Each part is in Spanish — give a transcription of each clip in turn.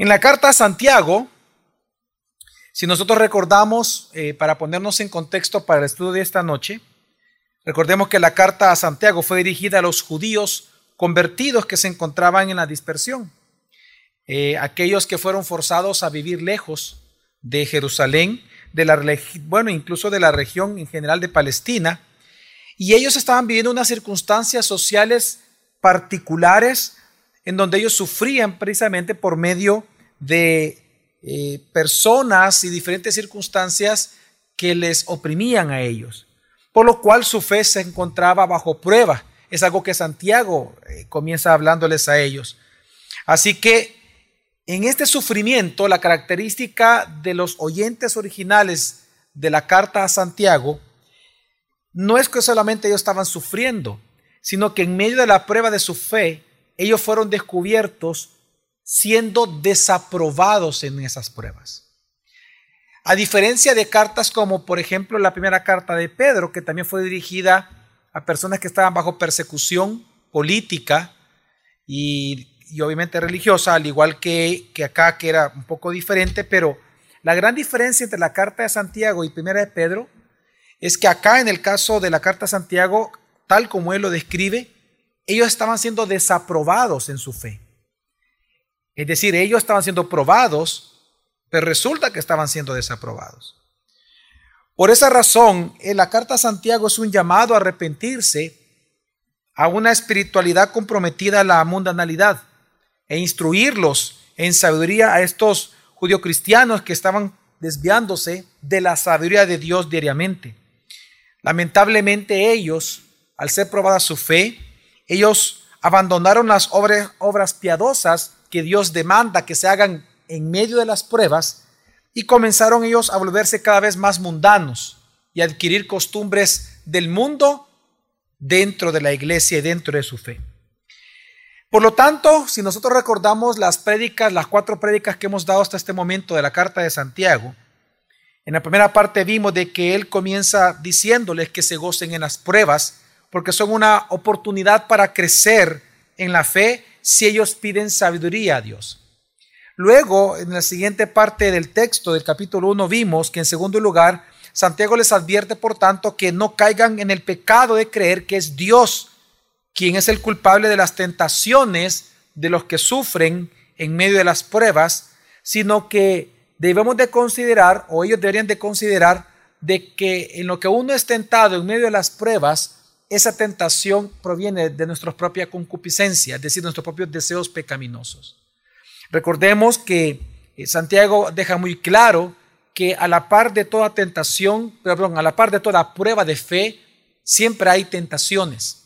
En la carta a Santiago, si nosotros recordamos, eh, para ponernos en contexto para el estudio de esta noche, recordemos que la carta a Santiago fue dirigida a los judíos convertidos que se encontraban en la dispersión, eh, aquellos que fueron forzados a vivir lejos de Jerusalén, de la, bueno, incluso de la región en general de Palestina, y ellos estaban viviendo unas circunstancias sociales particulares en donde ellos sufrían precisamente por medio de eh, personas y diferentes circunstancias que les oprimían a ellos, por lo cual su fe se encontraba bajo prueba. Es algo que Santiago eh, comienza hablándoles a ellos. Así que en este sufrimiento, la característica de los oyentes originales de la carta a Santiago no es que solamente ellos estaban sufriendo, sino que en medio de la prueba de su fe, ellos fueron descubiertos siendo desaprobados en esas pruebas. A diferencia de cartas como por ejemplo la primera carta de Pedro, que también fue dirigida a personas que estaban bajo persecución política y, obviamente religiosa, al igual que, que acá, que era un poco diferente, pero la gran diferencia entre la carta de Santiago y primera de Pedro es que acá en el caso de la carta de Santiago, tal como él lo describe, ellos estaban siendo desaprobados en su fe. Es decir, ellos estaban siendo probados, pero resulta que estaban siendo desaprobados. Por esa razón, en la carta a Santiago es un llamado a arrepentirse a una espiritualidad comprometida a la mundanalidad e instruirlos en sabiduría a estos cristianos que estaban desviándose de la sabiduría de Dios diariamente. Lamentablemente ellos, al ser probada su fe, ellos abandonaron las obras, piadosas que Dios demanda que se hagan en medio de las pruebas y comenzaron ellos a volverse cada vez más mundanos y adquirir costumbres del mundo dentro de la iglesia y dentro de su fe. Por lo tanto, si nosotros recordamos las prédicas, las cuatro prédicas que hemos dado hasta este momento de la carta de Santiago, en la primera parte vimos de que él comienza diciéndoles que se gocen en las pruebas, porque son una oportunidad para crecer en la fe si ellos piden sabiduría a Dios. Luego, en la siguiente parte del texto del capítulo 1 vimos que en segundo lugar, Santiago les advierte, por tanto, que no caigan en el pecado de creer que es Dios quien es el culpable de las tentaciones de los que sufren en medio de las pruebas, sino que debemos de considerar, o ellos deberían de considerar, de que en lo que uno es tentado en medio de las pruebas, esa tentación proviene de nuestra propia concupiscencia, es decir, nuestros propios deseos pecaminosos. Recordemos que eh, Santiago deja muy claro que a la par de toda tentación, perdón, a la par de toda prueba de fe, siempre hay tentaciones.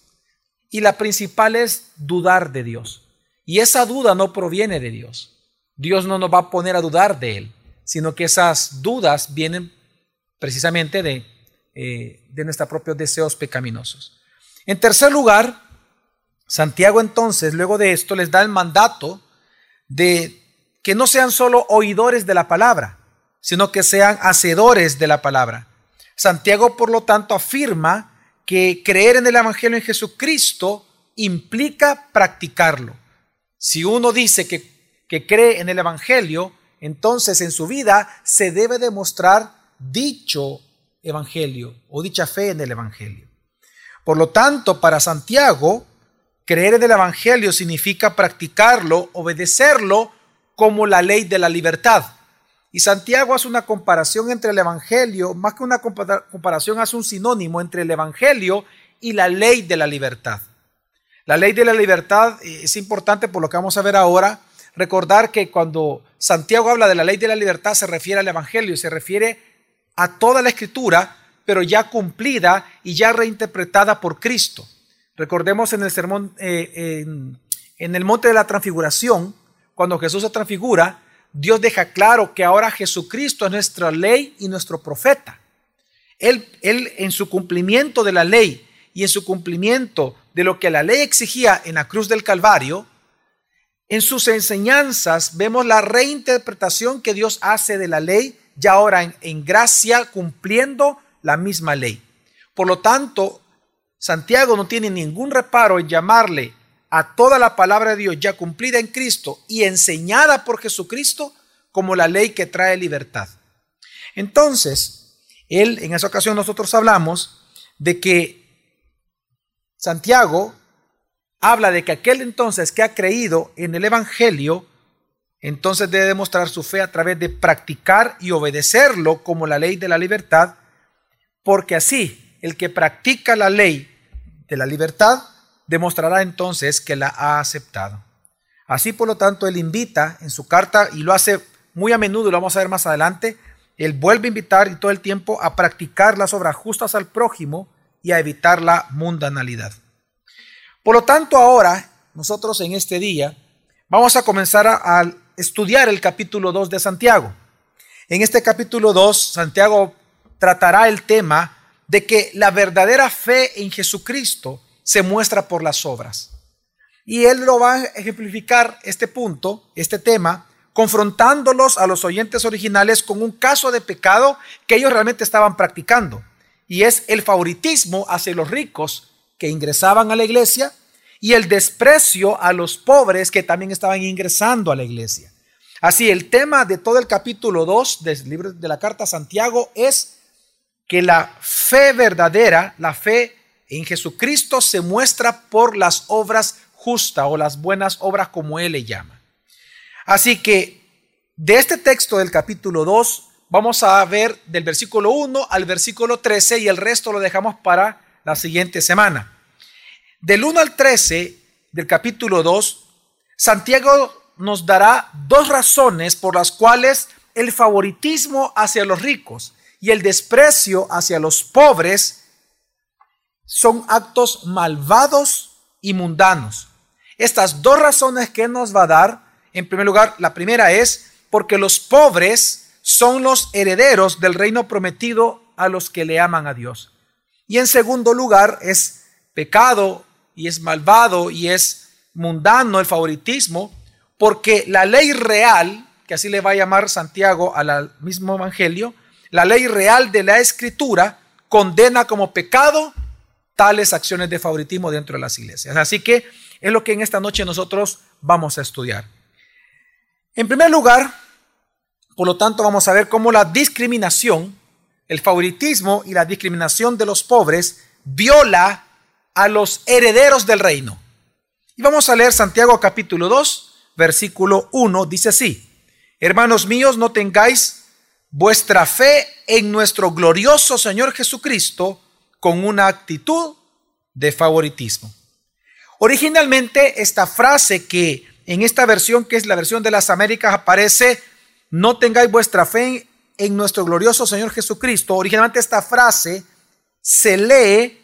Y la principal es dudar de Dios. Y esa duda no proviene de Dios. Dios no nos va a poner a dudar de Él, sino que esas dudas vienen precisamente de eh, de nuestros propios deseos pecaminosos. En tercer lugar, Santiago entonces, luego de esto, les da el mandato de que no sean solo oidores de la palabra, sino que sean hacedores de la palabra. Santiago, por lo tanto, afirma que creer en el Evangelio en Jesucristo implica practicarlo. Si uno dice que, que cree en el Evangelio, entonces en su vida se debe demostrar dicho evangelio o dicha fe en el evangelio. Por lo tanto, para Santiago, creer en el evangelio significa practicarlo, obedecerlo como la ley de la libertad. Y Santiago hace una comparación entre el evangelio, más que una comparación, hace un sinónimo entre el evangelio y la ley de la libertad. La ley de la libertad eh, es importante por lo que vamos a ver ahora. Recordar que cuando Santiago habla de la ley de la libertad se refiere al Evangelio, se refiere a toda la escritura, pero ya cumplida y ya reinterpretada por Cristo. Recordemos en el sermón, eh, en, el monte de la transfiguración, cuando Jesús se transfigura, Dios deja claro que ahora Jesucristo es nuestra ley y nuestro profeta. Él, él en su cumplimiento de la ley y en su cumplimiento de lo que la ley exigía en la cruz del Calvario, en sus enseñanzas vemos la reinterpretación que Dios hace de la ley ya ahora en, gracia cumpliendo la misma ley. Por lo tanto, Santiago no tiene ningún reparo en llamarle a toda la palabra de Dios ya cumplida en Cristo y enseñada por Jesucristo como la ley que trae libertad. Entonces, él, en esa ocasión nosotros hablamos de que Santiago habla de que aquel entonces que ha creído en el Evangelio, entonces debe demostrar su fe a través de practicar y obedecerlo como la ley de la libertad, porque así el que practica la ley de la libertad demostrará entonces que la ha aceptado. Así por lo tanto, él invita en su carta, y lo hace muy a menudo, lo vamos a ver más adelante, él vuelve a invitar y todo el tiempo a practicar las obras justas al prójimo y a evitar la mundanalidad. Por lo tanto, ahora, nosotros en este día, vamos a comenzar a, estudiar el capítulo 2 de Santiago. En este capítulo 2, Santiago tratará el tema de que la verdadera fe en Jesucristo se muestra por las obras. Y él lo va a ejemplificar este punto, este tema, confrontándolos a los oyentes originales con un caso de pecado que ellos realmente estaban practicando. Y es el favoritismo hacia los ricos que ingresaban a la iglesia y el desprecio a los pobres que también estaban ingresando a la iglesia. Así, el tema de todo el capítulo 2 del libro de la carta a Santiago es que la fe verdadera, la fe en Jesucristo se muestra por las obras justas o las buenas obras como Él le llama. Así que de este texto del capítulo 2 vamos a ver del versículo 1 al versículo 13 y el resto lo dejamos para la siguiente semana. Del 1 al 13 del capítulo 2, Santiago nos dará dos razones por las cuales el favoritismo hacia los ricos y el desprecio hacia los pobres son actos malvados y mundanos. Estas dos razones que nos va a dar en primer lugar, la primera es porque los pobres son los herederos del reino prometido a los que le aman a Dios. Y en segundo lugar, es pecado y es malvado y es mundano el favoritismo, porque la ley real, que así le va a llamar Santiago al mismo Evangelio, la ley real de la Escritura condena como pecado tales acciones de favoritismo dentro de las iglesias. Así que es lo que en esta noche nosotros vamos a estudiar. En primer lugar, por lo tanto, vamos a ver cómo la discriminación, el favoritismo y la discriminación de los pobres viola a los herederos del reino. Y vamos a leer Santiago capítulo 2, versículo 1, dice así, Hermanos míos, no tengáis vuestra fe en nuestro glorioso Señor Jesucristo con una actitud de favoritismo. Originalmente esta frase que en esta versión, que es la versión de las Américas, aparece, no tengáis vuestra fe en nuestro glorioso Señor Jesucristo. Originalmente esta frase se lee,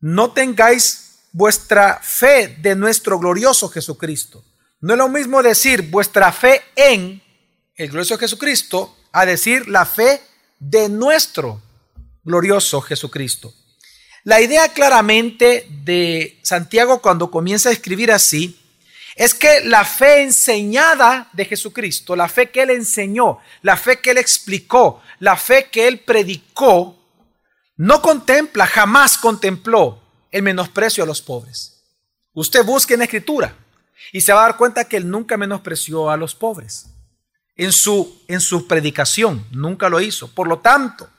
no tengáis vuestra fe de nuestro glorioso Jesucristo. No es lo mismo decir vuestra fe en el glorioso Jesucristo a decir la fe de nuestro glorioso Jesucristo. La idea claramente de Santiago cuando comienza a escribir así es que la fe enseñada de Jesucristo, la fe que Él enseñó, la fe que Él explicó, la fe que Él predicó, no contempla, jamás contempló el menosprecio a los pobres. Usted busque en la escritura y se va a dar cuenta que Él nunca menospreció a los pobres. En su, en su predicación, nunca lo hizo. Por lo tanto,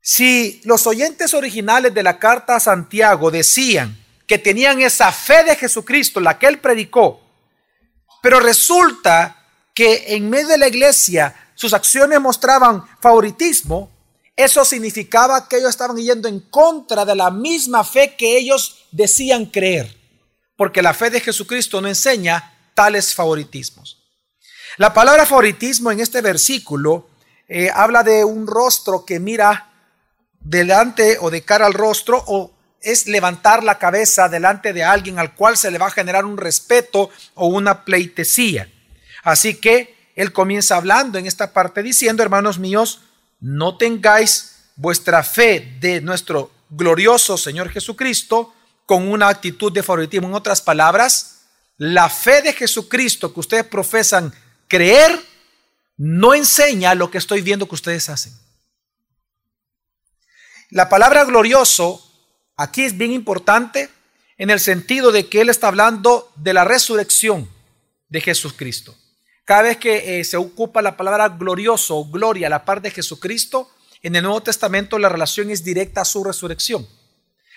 si los oyentes originales de la carta a Santiago decían que tenían esa fe de Jesucristo, la que él predicó, pero resulta que en medio de la iglesia sus acciones mostraban favoritismo, eso significaba que ellos estaban yendo en contra de la misma fe que ellos decían creer, porque la fe de Jesucristo no enseña tales favoritismos. La palabra favoritismo en este versículo eh, habla de un rostro que mira delante o de cara al rostro o es levantar la cabeza delante de alguien al cual se le va a generar un respeto o una pleitesía. Así que él comienza hablando en esta parte diciendo, hermanos míos, no tengáis vuestra fe de nuestro glorioso Señor Jesucristo con una actitud de favoritismo. En otras palabras, la fe de Jesucristo que ustedes profesan creer no enseña lo que estoy viendo que ustedes hacen. La palabra glorioso Aquí es bien importante en el sentido de que él está hablando de la resurrección de Jesucristo. Cada vez que eh, se ocupa la palabra glorioso o gloria a la par de Jesucristo, en el Nuevo Testamento la relación es directa a su resurrección.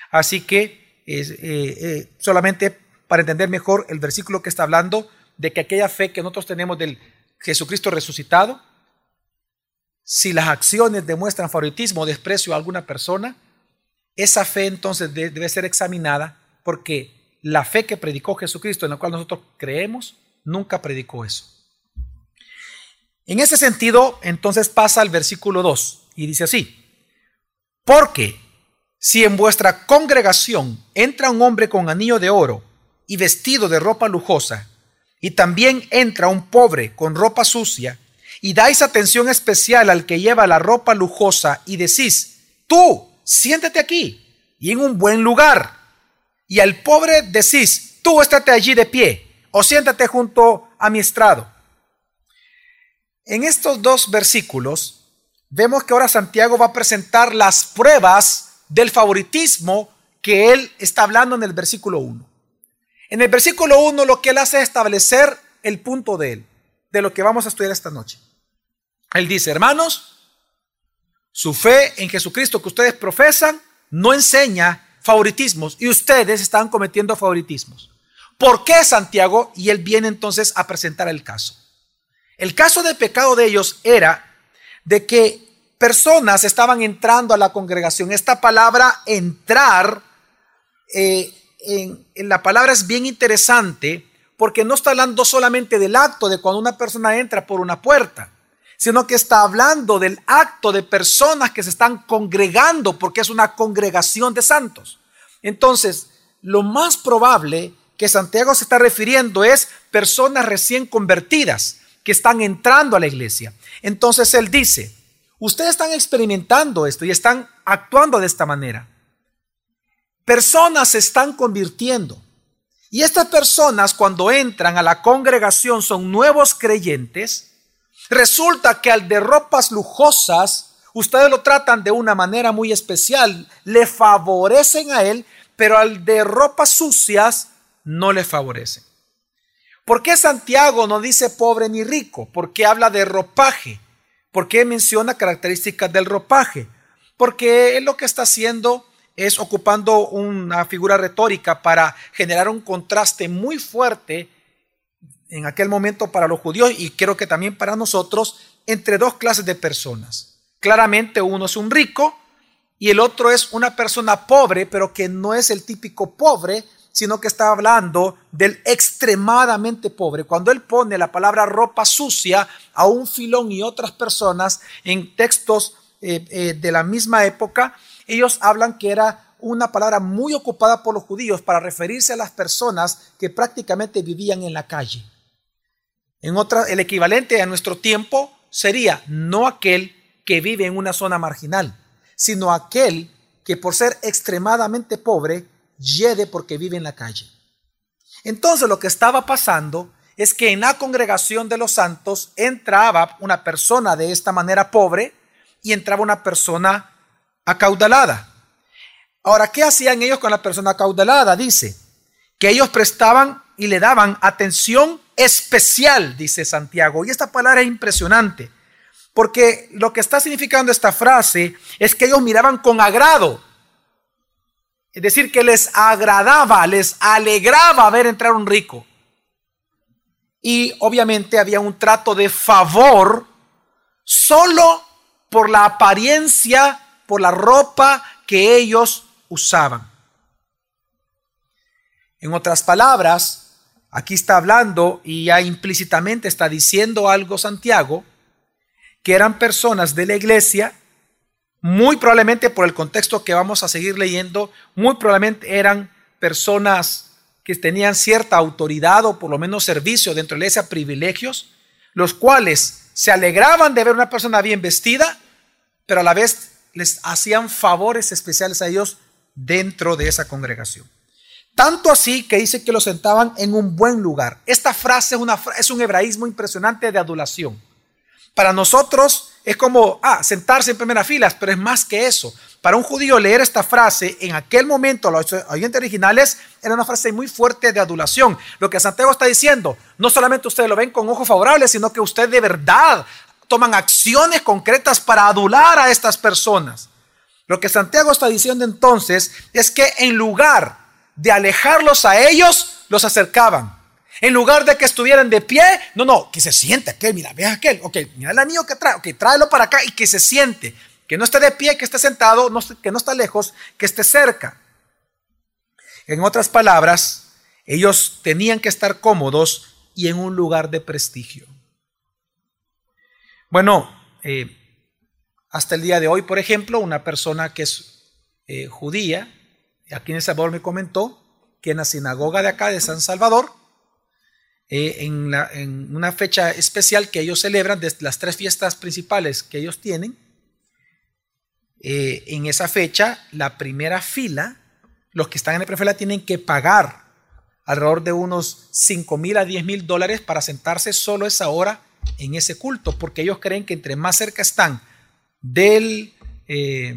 Así que eh, eh, solamente para entender mejor el versículo que está hablando de que aquella fe que nosotros tenemos del Jesucristo resucitado, si las acciones demuestran favoritismo o desprecio a alguna persona, esa fe entonces debe ser examinada porque la fe que predicó Jesucristo, en la cual nosotros creemos, nunca predicó eso. En ese sentido, entonces pasa al versículo 2 y dice así, porque si en vuestra congregación entra un hombre con anillo de oro y vestido de ropa lujosa, y también entra un pobre con ropa sucia, y dais atención especial al que lleva la ropa lujosa y decís, tú, siéntate aquí y en un buen lugar. Y al pobre decís, tú estate allí de pie o siéntate junto a mi estrado. En estos dos versículos vemos que ahora Santiago va a presentar las pruebas del favoritismo que él está hablando en el versículo 1. En el versículo 1 lo que él hace es establecer el punto de él, de lo que vamos a estudiar esta noche. Él dice, hermanos, su fe en Jesucristo que ustedes profesan no enseña favoritismos y ustedes están cometiendo favoritismos. ¿Por qué Santiago? Y él viene entonces a presentar el caso. El caso de pecado de ellos era de que personas estaban entrando a la congregación. Esta palabra entrar, eh, en, en la palabra es bien interesante porque no está hablando solamente del acto de cuando una persona entra por una puerta sino que está hablando del acto de personas que se están congregando, porque es una congregación de santos. Entonces, lo más probable que Santiago se está refiriendo es personas recién convertidas que están entrando a la iglesia. Entonces él dice, ustedes están experimentando esto y están actuando de esta manera. Personas se están convirtiendo. Y estas personas cuando entran a la congregación son nuevos creyentes Resulta que al de ropas lujosas, ustedes lo tratan de una manera muy especial, le favorecen a él, pero al de ropas sucias no le favorecen. ¿Por qué Santiago no dice pobre ni rico? ¿Por qué habla de ropaje? ¿Por qué menciona características del ropaje? Porque él lo que está haciendo es ocupando una figura retórica para generar un contraste muy fuerte en aquel momento para los judíos y creo que también para nosotros entre dos clases de personas. Claramente uno es un rico y el otro es una persona pobre, pero que no es el típico pobre, sino que está hablando del extremadamente pobre. Cuando él pone la palabra ropa sucia a un filón y otras personas en textos eh, eh, de la misma época, ellos hablan que era una palabra muy ocupada por los judíos para referirse a las personas que prácticamente vivían en la calle. En otra, el equivalente a nuestro tiempo sería no aquel que vive en una zona marginal, sino aquel que por ser extremadamente pobre, yede porque vive en la calle. Entonces lo que estaba pasando es que en la congregación de los santos entraba una persona de esta manera pobre y entraba una persona acaudalada. Ahora, ¿qué hacían ellos con la persona acaudalada? Dice que ellos prestaban y le daban atención especial, dice Santiago. Y esta palabra es impresionante, porque lo que está significando esta frase es que ellos miraban con agrado. Es decir, que les agradaba, les alegraba ver entrar un rico. Y obviamente había un trato de favor solo por la apariencia, por la ropa que ellos usaban. En otras palabras, Aquí está hablando y ya implícitamente está diciendo algo Santiago, que eran personas de la iglesia, muy probablemente por el contexto que vamos a seguir leyendo, muy probablemente eran personas que tenían cierta autoridad o por lo menos servicio dentro de la iglesia, privilegios, los cuales se alegraban de ver una persona bien vestida, pero a la vez les hacían favores especiales a ellos dentro de esa congregación. Tanto así que dice que lo sentaban en un buen lugar. Esta frase es, un hebraísmo impresionante de adulación. Para nosotros, es como, ah, sentarse en primera fila, pero es más que eso. Para un judío leer esta frase en aquel momento, los oyentes originales, era una frase muy fuerte de adulación. Lo que Santiago está diciendo, no solamente ustedes lo ven con ojos favorables, sino que ustedes de verdad toman acciones concretas para adular a estas personas. Lo que Santiago está diciendo entonces es que en lugar de alejarlos a ellos, los acercaban. En lugar de que estuvieran de pie, no, no, que se siente aquel, mira, ve aquel, ok, mira el anillo que trae, ok, tráelo para acá y que se siente. Que no esté de pie, que esté sentado, que no está lejos, que esté cerca. En otras palabras, ellos tenían que estar cómodos y en un lugar de prestigio. Bueno, eh, hasta el día de hoy, por ejemplo, una persona que es eh, judía, aquí en El Salvador me comentó que en la sinagoga de acá de San Salvador, eh, en, en, una fecha especial que ellos celebran, de las tres fiestas principales que ellos tienen, eh, en esa fecha, la primera fila, los que están en la primera fila tienen que pagar alrededor de unos 5 mil a 10 mil dólares para sentarse solo esa hora en ese culto, porque ellos creen que entre más cerca están del, eh,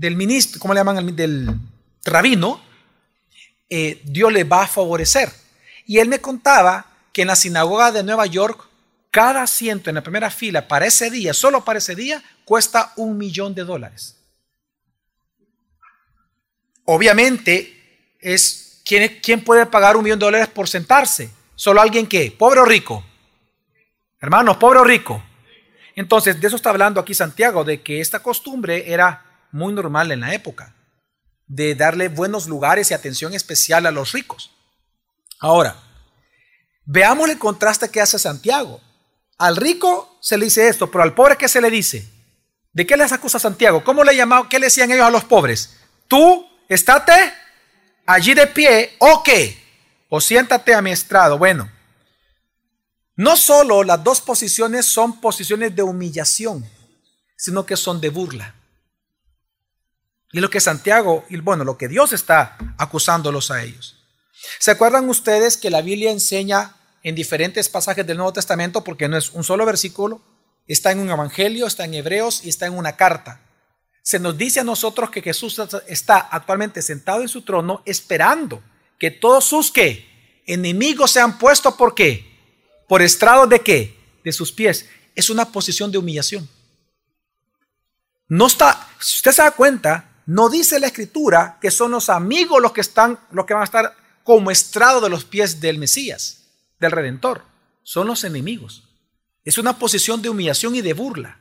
del ministro, ¿cómo le llaman? Del rabino, Dios le va a favorecer. Y él me contaba que en la sinagoga de Nueva York, cada asiento en la primera fila para ese día, solo para ese día, cuesta un millón de dólares. Obviamente, es ¿quién, ¿quién puede pagar un millón de dólares por sentarse? ¿Solo alguien que? ¿Pobre o rico? Hermanos, pobre o rico. Entonces, de eso está hablando aquí Santiago, de que esta costumbre era muy normal en la época, de darle buenos lugares y atención especial a los ricos. Ahora, veamos el contraste que hace Santiago. Al rico se le dice esto, pero al pobre ¿qué se le dice? ¿De qué les acusa Santiago? ¿Cómo le llamaba? ¿Qué le decían ellos a los pobres? Tú, estate allí de pie, o qué? O siéntate a mi estrado. Bueno, no solo las dos posiciones son posiciones de humillación, sino que son de burla. Y lo que Santiago, y bueno, lo que Dios está acusándolos a ellos. ¿Se acuerdan ustedes que la Biblia enseña en diferentes pasajes del Nuevo Testamento, porque no es un solo versículo, Está en un evangelio, está en Hebreos y está en una carta. Se nos dice a nosotros que Jesús está actualmente sentado en su trono esperando que todos sus ¿qué? enemigos sean puestos por qué? Por estrado de qué? De sus pies. Es una posición de humillación. No está, si usted se da cuenta, no dice la escritura que son los amigos los que están, los que van a estar como estrado de los pies del Mesías, del Redentor. Son los enemigos. Es una posición de humillación y de burla.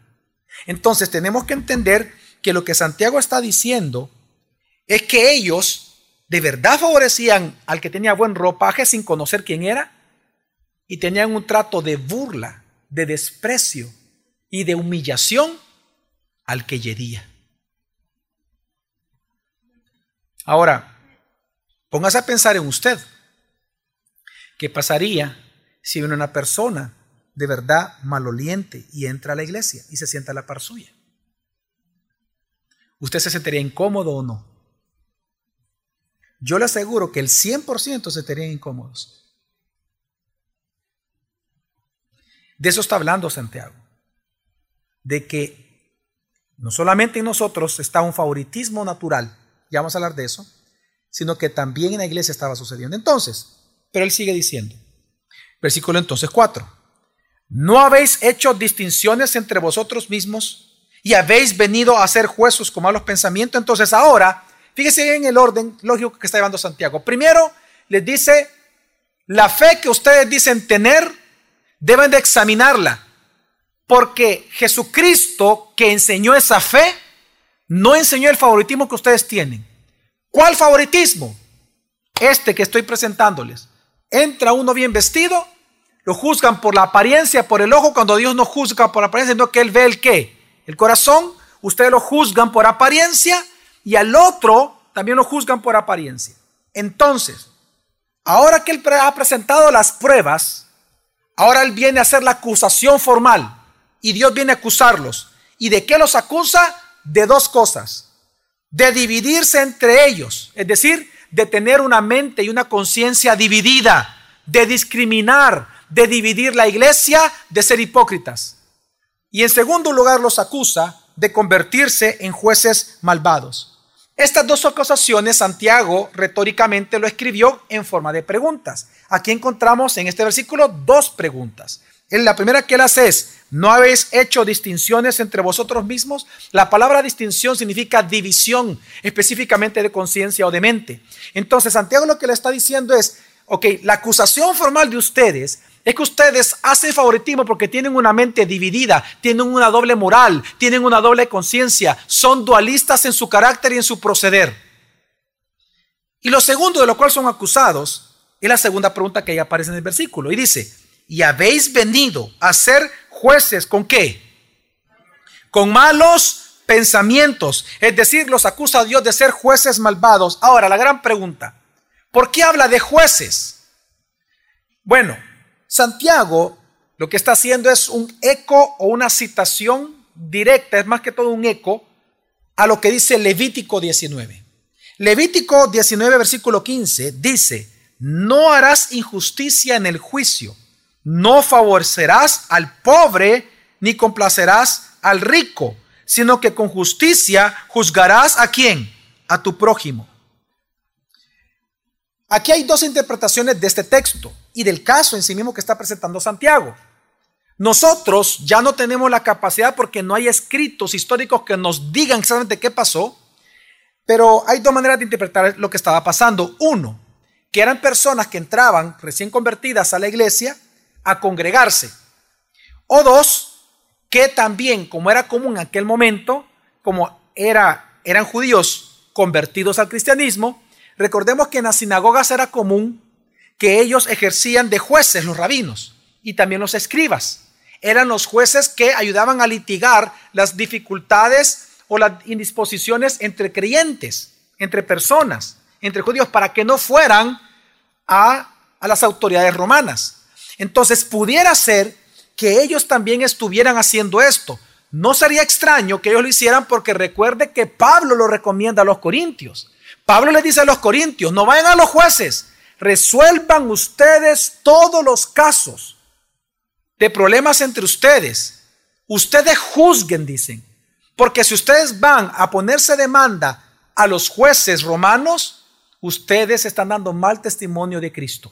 Entonces tenemos que entender que lo que Santiago está diciendo es que ellos de verdad favorecían al que tenía buen ropaje sin conocer quién era y tenían un trato de burla, de desprecio y de humillación al que yería. Ahora, póngase a pensar en usted. ¿Qué pasaría si una persona de verdad maloliente y entra a la iglesia y se sienta a la par suya. ¿Usted se sentiría incómodo o no? Yo le aseguro que el 100% se sentirían incómodos. De eso está hablando Santiago. De que no solamente en nosotros está un favoritismo natural, ya vamos a hablar de eso, sino que también en la iglesia estaba sucediendo. Entonces, pero él sigue diciendo, versículo entonces 4. ¿No habéis hecho distinciones entre vosotros mismos y habéis venido a ser jueces con malos pensamientos? Entonces ahora, fíjese bien el orden lógico que está llevando Santiago. Primero les dice, la fe que ustedes dicen tener, deben de examinarla. Porque Jesucristo que enseñó esa fe, no enseñó el favoritismo que ustedes tienen. ¿Cuál favoritismo? Este que estoy presentándoles. Entra uno bien vestido lo juzgan por la apariencia, por el ojo, cuando Dios no juzga por apariencia, sino que Él ve el qué. El corazón, ustedes lo juzgan por apariencia y al otro también lo juzgan por apariencia. Entonces, ahora que Él ha presentado las pruebas, ahora Él viene a hacer la acusación formal y Dios viene a acusarlos. ¿Y de qué los acusa? De dos cosas. De dividirse entre ellos, es decir, de tener una mente y una conciencia dividida, de discriminar, de dividir la iglesia, de ser hipócritas. Y en segundo lugar los acusa de convertirse en jueces malvados. Estas dos acusaciones Santiago retóricamente lo escribió en forma de preguntas. Aquí encontramos en este versículo dos preguntas. La primera que él hace es, ¿no habéis hecho distinciones entre vosotros mismos? La palabra distinción significa división, específicamente de conciencia o de mente. Entonces Santiago lo que le está diciendo es, ok, la acusación formal de ustedes es que ustedes hacen favoritismo porque tienen una mente dividida, tienen una doble moral, tienen una doble conciencia, son dualistas en su carácter y en su proceder. Y lo segundo de lo cual son acusados es la segunda pregunta que ahí aparece en el versículo. Y dice, ¿y habéis venido a ser jueces con qué? Con malos pensamientos. Es decir, los acusa a Dios de ser jueces malvados. Ahora, la gran pregunta, ¿por qué habla de jueces? Bueno, Santiago lo que está haciendo es un eco o una citación directa, es más que todo un eco a lo que dice Levítico 19. Levítico 19, versículo 15 dice, no harás injusticia en el juicio, no favorecerás al pobre ni complacerás al rico, sino que con justicia juzgarás a quién? A tu prójimo. Aquí hay dos interpretaciones de este texto y del caso en sí mismo que está presentando Santiago. Nosotros ya no tenemos la capacidad porque no hay escritos históricos que nos digan exactamente qué pasó, pero hay dos maneras de interpretar lo que estaba pasando. Uno, que eran personas que entraban recién convertidas a la iglesia a congregarse. O dos, que también, como era común en aquel momento, como era, eran judíos convertidos al cristianismo, recordemos que en las sinagogas era común que ellos ejercían de jueces, los rabinos, y también los escribas. Eran los jueces que ayudaban a litigar las dificultades o las indisposiciones entre creyentes, entre personas, entre judíos, para que no fueran a, a las autoridades romanas. Entonces pudiera ser que ellos también estuvieran haciendo esto. No sería extraño que ellos lo hicieran porque recuerde que Pablo lo recomienda a los corintios. Pablo le dice a los corintios, no vayan a los jueces, resuelvan ustedes todos los casos de problemas entre ustedes. Ustedes juzguen, dicen. Porque si ustedes van a ponerse demanda a los jueces romanos, ustedes están dando mal testimonio de Cristo.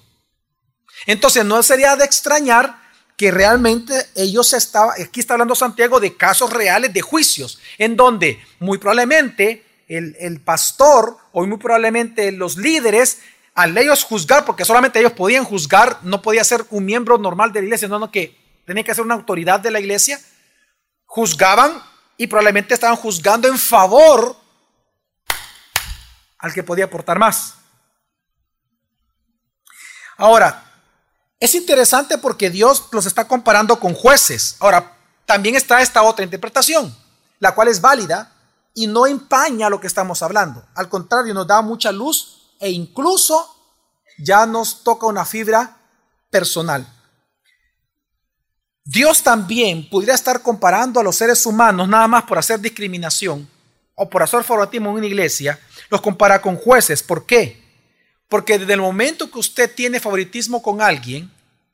Entonces no sería de extrañar que realmente ellos estaban, aquí está hablando Santiago de casos reales de juicios, en donde muy probablemente el, el pastor o muy probablemente los líderes al ellos juzgar, porque solamente ellos podían juzgar, no podía ser un miembro normal de la iglesia, sino que tenía que ser una autoridad de la iglesia, juzgaban y probablemente estaban juzgando en favor al que podía aportar más. Ahora, es interesante porque Dios los está comparando con jueces. Ahora, también está esta otra interpretación, la cual es válida y no empaña lo que estamos hablando. Al contrario, nos da mucha luz e incluso ya nos toca una fibra personal. Dios también pudiera estar comparando a los seres humanos nada más por hacer discriminación o por hacer favoritismo en una iglesia, los compara con jueces. ¿Por qué? Porque desde el momento que usted tiene favoritismo con alguien,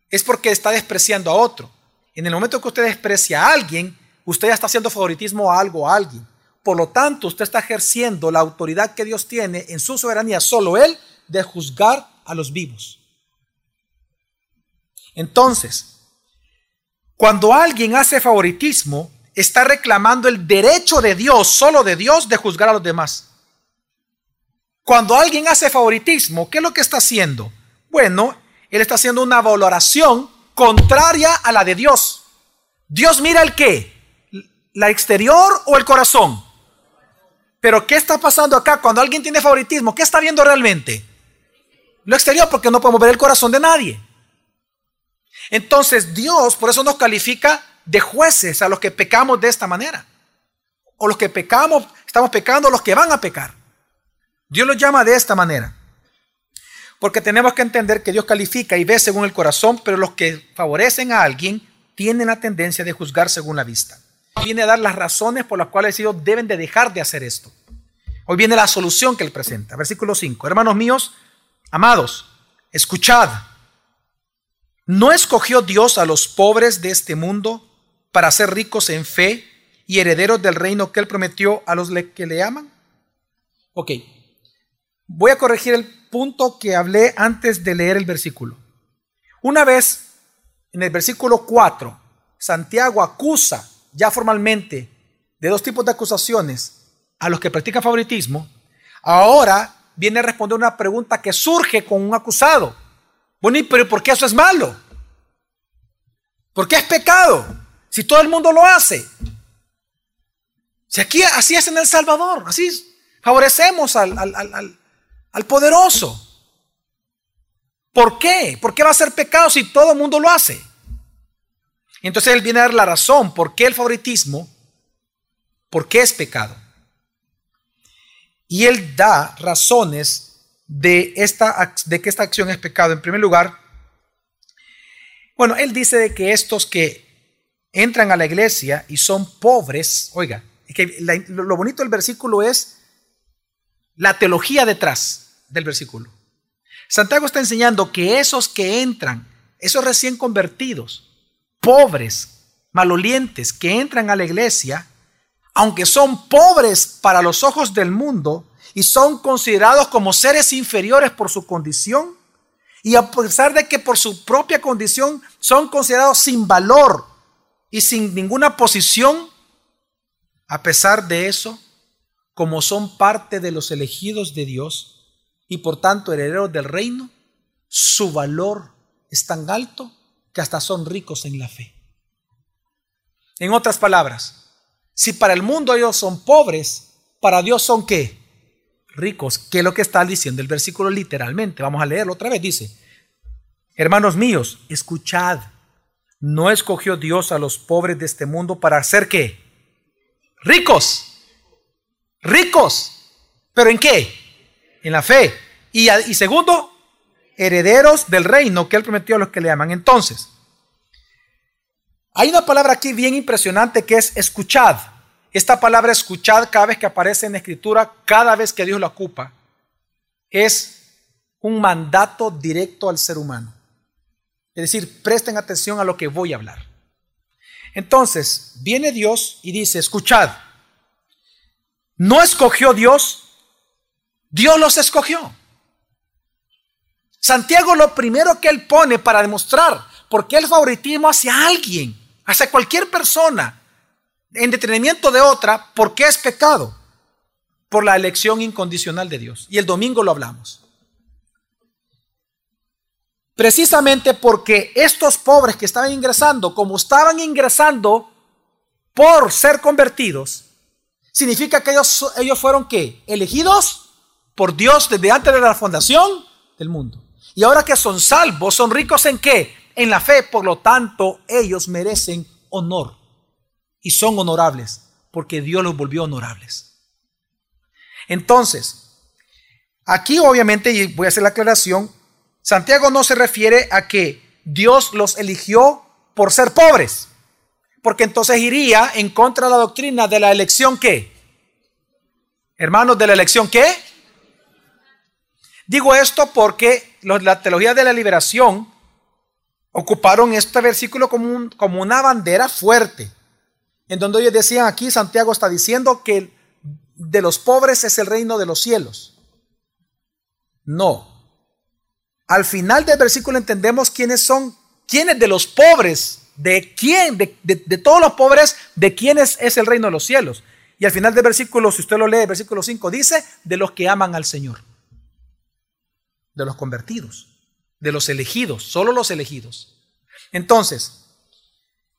es porque está despreciando a otro. En el momento que usted desprecia a alguien, usted ya está haciendo favoritismo a algo, a alguien. Por lo tanto, usted está ejerciendo la autoridad que Dios tiene en su soberanía, solo Él, de juzgar a los vivos. Entonces, cuando alguien hace favoritismo, está reclamando el derecho de Dios, solo de Dios, de juzgar a los demás. Cuando alguien hace favoritismo, ¿qué es lo que está haciendo? Bueno, él está haciendo una valoración contraria a la de Dios. Dios mira el qué? ¿La exterior o el corazón? Pero ¿qué está pasando acá? Cuando alguien tiene favoritismo, ¿qué está viendo realmente? Lo exterior, porque no podemos ver el corazón de nadie. Entonces Dios por eso nos califica de jueces a los que pecamos de esta manera. O los que pecamos, estamos pecando, los que van a pecar. Dios los llama de esta manera. Porque tenemos que entender que Dios califica y ve según el corazón, pero los que favorecen a alguien tienen la tendencia de juzgar según la vista viene a dar las razones por las cuales ellos deben de dejar de hacer esto. Hoy viene la solución que él presenta. Versículo 5. Hermanos míos, amados, escuchad. ¿No escogió Dios a los pobres de este mundo para ser ricos en fe y herederos del reino que él prometió a los que le aman? Ok, voy a corregir el punto que hablé antes de leer el versículo. Una vez, en el versículo 4, Santiago acusa ya formalmente de dos tipos de acusaciones a los que practican favoritismo, ahora viene a responder una pregunta que surge con un acusado. Bueno, pero ¿por qué eso es malo? ¿Por qué es pecado? Si todo el mundo lo hace. Si aquí así es en El Salvador, así favorecemos al, al poderoso. ¿Por qué? ¿Por qué va a ser pecado si todo el mundo lo hace? Entonces él viene a dar la razón por qué el favoritismo, por qué es pecado. Y él da razones de, esta, de que esta acción es pecado. En primer lugar, bueno, él dice de que estos que entran a la iglesia y son pobres, oiga, que lo bonito del versículo es la teología detrás del versículo. Santiago está enseñando que esos que entran, esos recién convertidos, pobres, malolientes, que entran a la iglesia, aunque son pobres para los ojos del mundo y son considerados como seres inferiores por su condición, y a pesar de que por su propia condición son considerados sin valor y sin ninguna posición, a pesar de eso, como son parte de los elegidos de Dios y por tanto herederos del reino, su valor es tan alto que hasta son ricos en la fe. En otras palabras, si para el mundo ellos son pobres, para Dios son qué? Ricos. ¿Qué es lo que está diciendo el versículo literalmente? Vamos a leerlo otra vez. Dice, hermanos míos, escuchad. ¿No escogió Dios a los pobres de este mundo para hacer qué? Ricos. Ricos. ¿Pero en qué? En la fe. Y, segundo, herederos del reino que Él prometió a los que le aman. Entonces, hay una palabra aquí bien impresionante que es escuchad. Esta palabra escuchad cada vez que aparece en la escritura, cada vez que Dios la ocupa, es un mandato directo al ser humano. Es decir, presten atención a lo que voy a hablar. Entonces, viene Dios y dice, escuchad, no escogió Dios, Dios los escogió. Santiago lo primero que él pone para demostrar por qué el favoritismo hacia alguien hacia cualquier persona en detenimiento de otra, ¿por qué es pecado? Por la elección incondicional de Dios. Y el domingo lo hablamos. Precisamente porque estos pobres que estaban ingresando, como estaban ingresando por ser convertidos, significa que ellos, ellos fueron qué? Elegidos por Dios desde antes de la fundación del mundo. Y ahora que son salvos, son ricos en qué? en la fe, por lo tanto, ellos merecen honor y son honorables porque Dios los volvió honorables. Entonces, aquí obviamente, y voy a hacer la aclaración, Santiago no se refiere a que Dios los eligió por ser pobres, porque entonces iría en contra de la doctrina de la elección qué? Hermanos, de la elección qué? Digo esto porque la teología de la liberación ocuparon este versículo como, como una bandera fuerte, en donde ellos decían aquí, Santiago está diciendo que de los pobres es el reino de los cielos. No. Al final del versículo entendemos quiénes son, quiénes de los pobres, de quién, de, de todos los pobres, de quiénes es el reino de los cielos. Y al final del versículo, si usted lo lee, versículo 5 dice, de los que aman al Señor, de los convertidos de los elegidos, solo los elegidos. Entonces,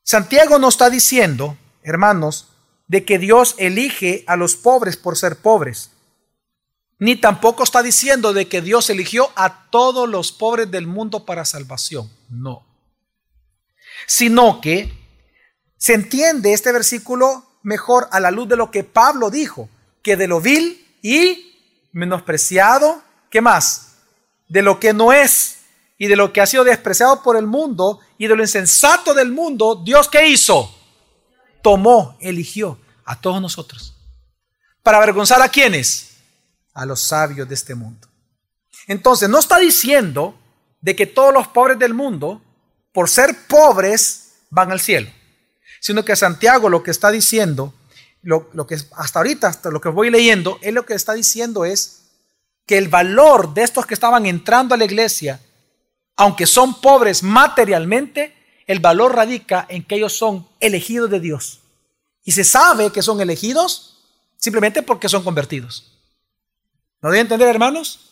Santiago no está diciendo, hermanos, de que Dios elige a los pobres por ser pobres, ni tampoco está diciendo de que Dios eligió a todos los pobres del mundo para salvación, no. Sino que se entiende este versículo mejor a la luz de lo que Pablo dijo, que de lo vil y menospreciado, ¿qué más? De lo que no es y de lo que ha sido despreciado por el mundo y de lo insensato del mundo, Dios qué hizo? Tomó, eligió a todos nosotros. ¿Para avergonzar a quiénes? A los sabios de este mundo. Entonces, no está diciendo de que todos los pobres del mundo, por ser pobres, van al cielo, sino que Santiago lo que está diciendo, lo, que hasta ahorita, hasta lo que voy leyendo, él lo que está diciendo es que el valor de estos que estaban entrando a la iglesia, aunque son pobres materialmente, el valor radica en que ellos son elegidos de Dios. Y se sabe que son elegidos simplemente porque son convertidos. ¿No deben entender, hermanos?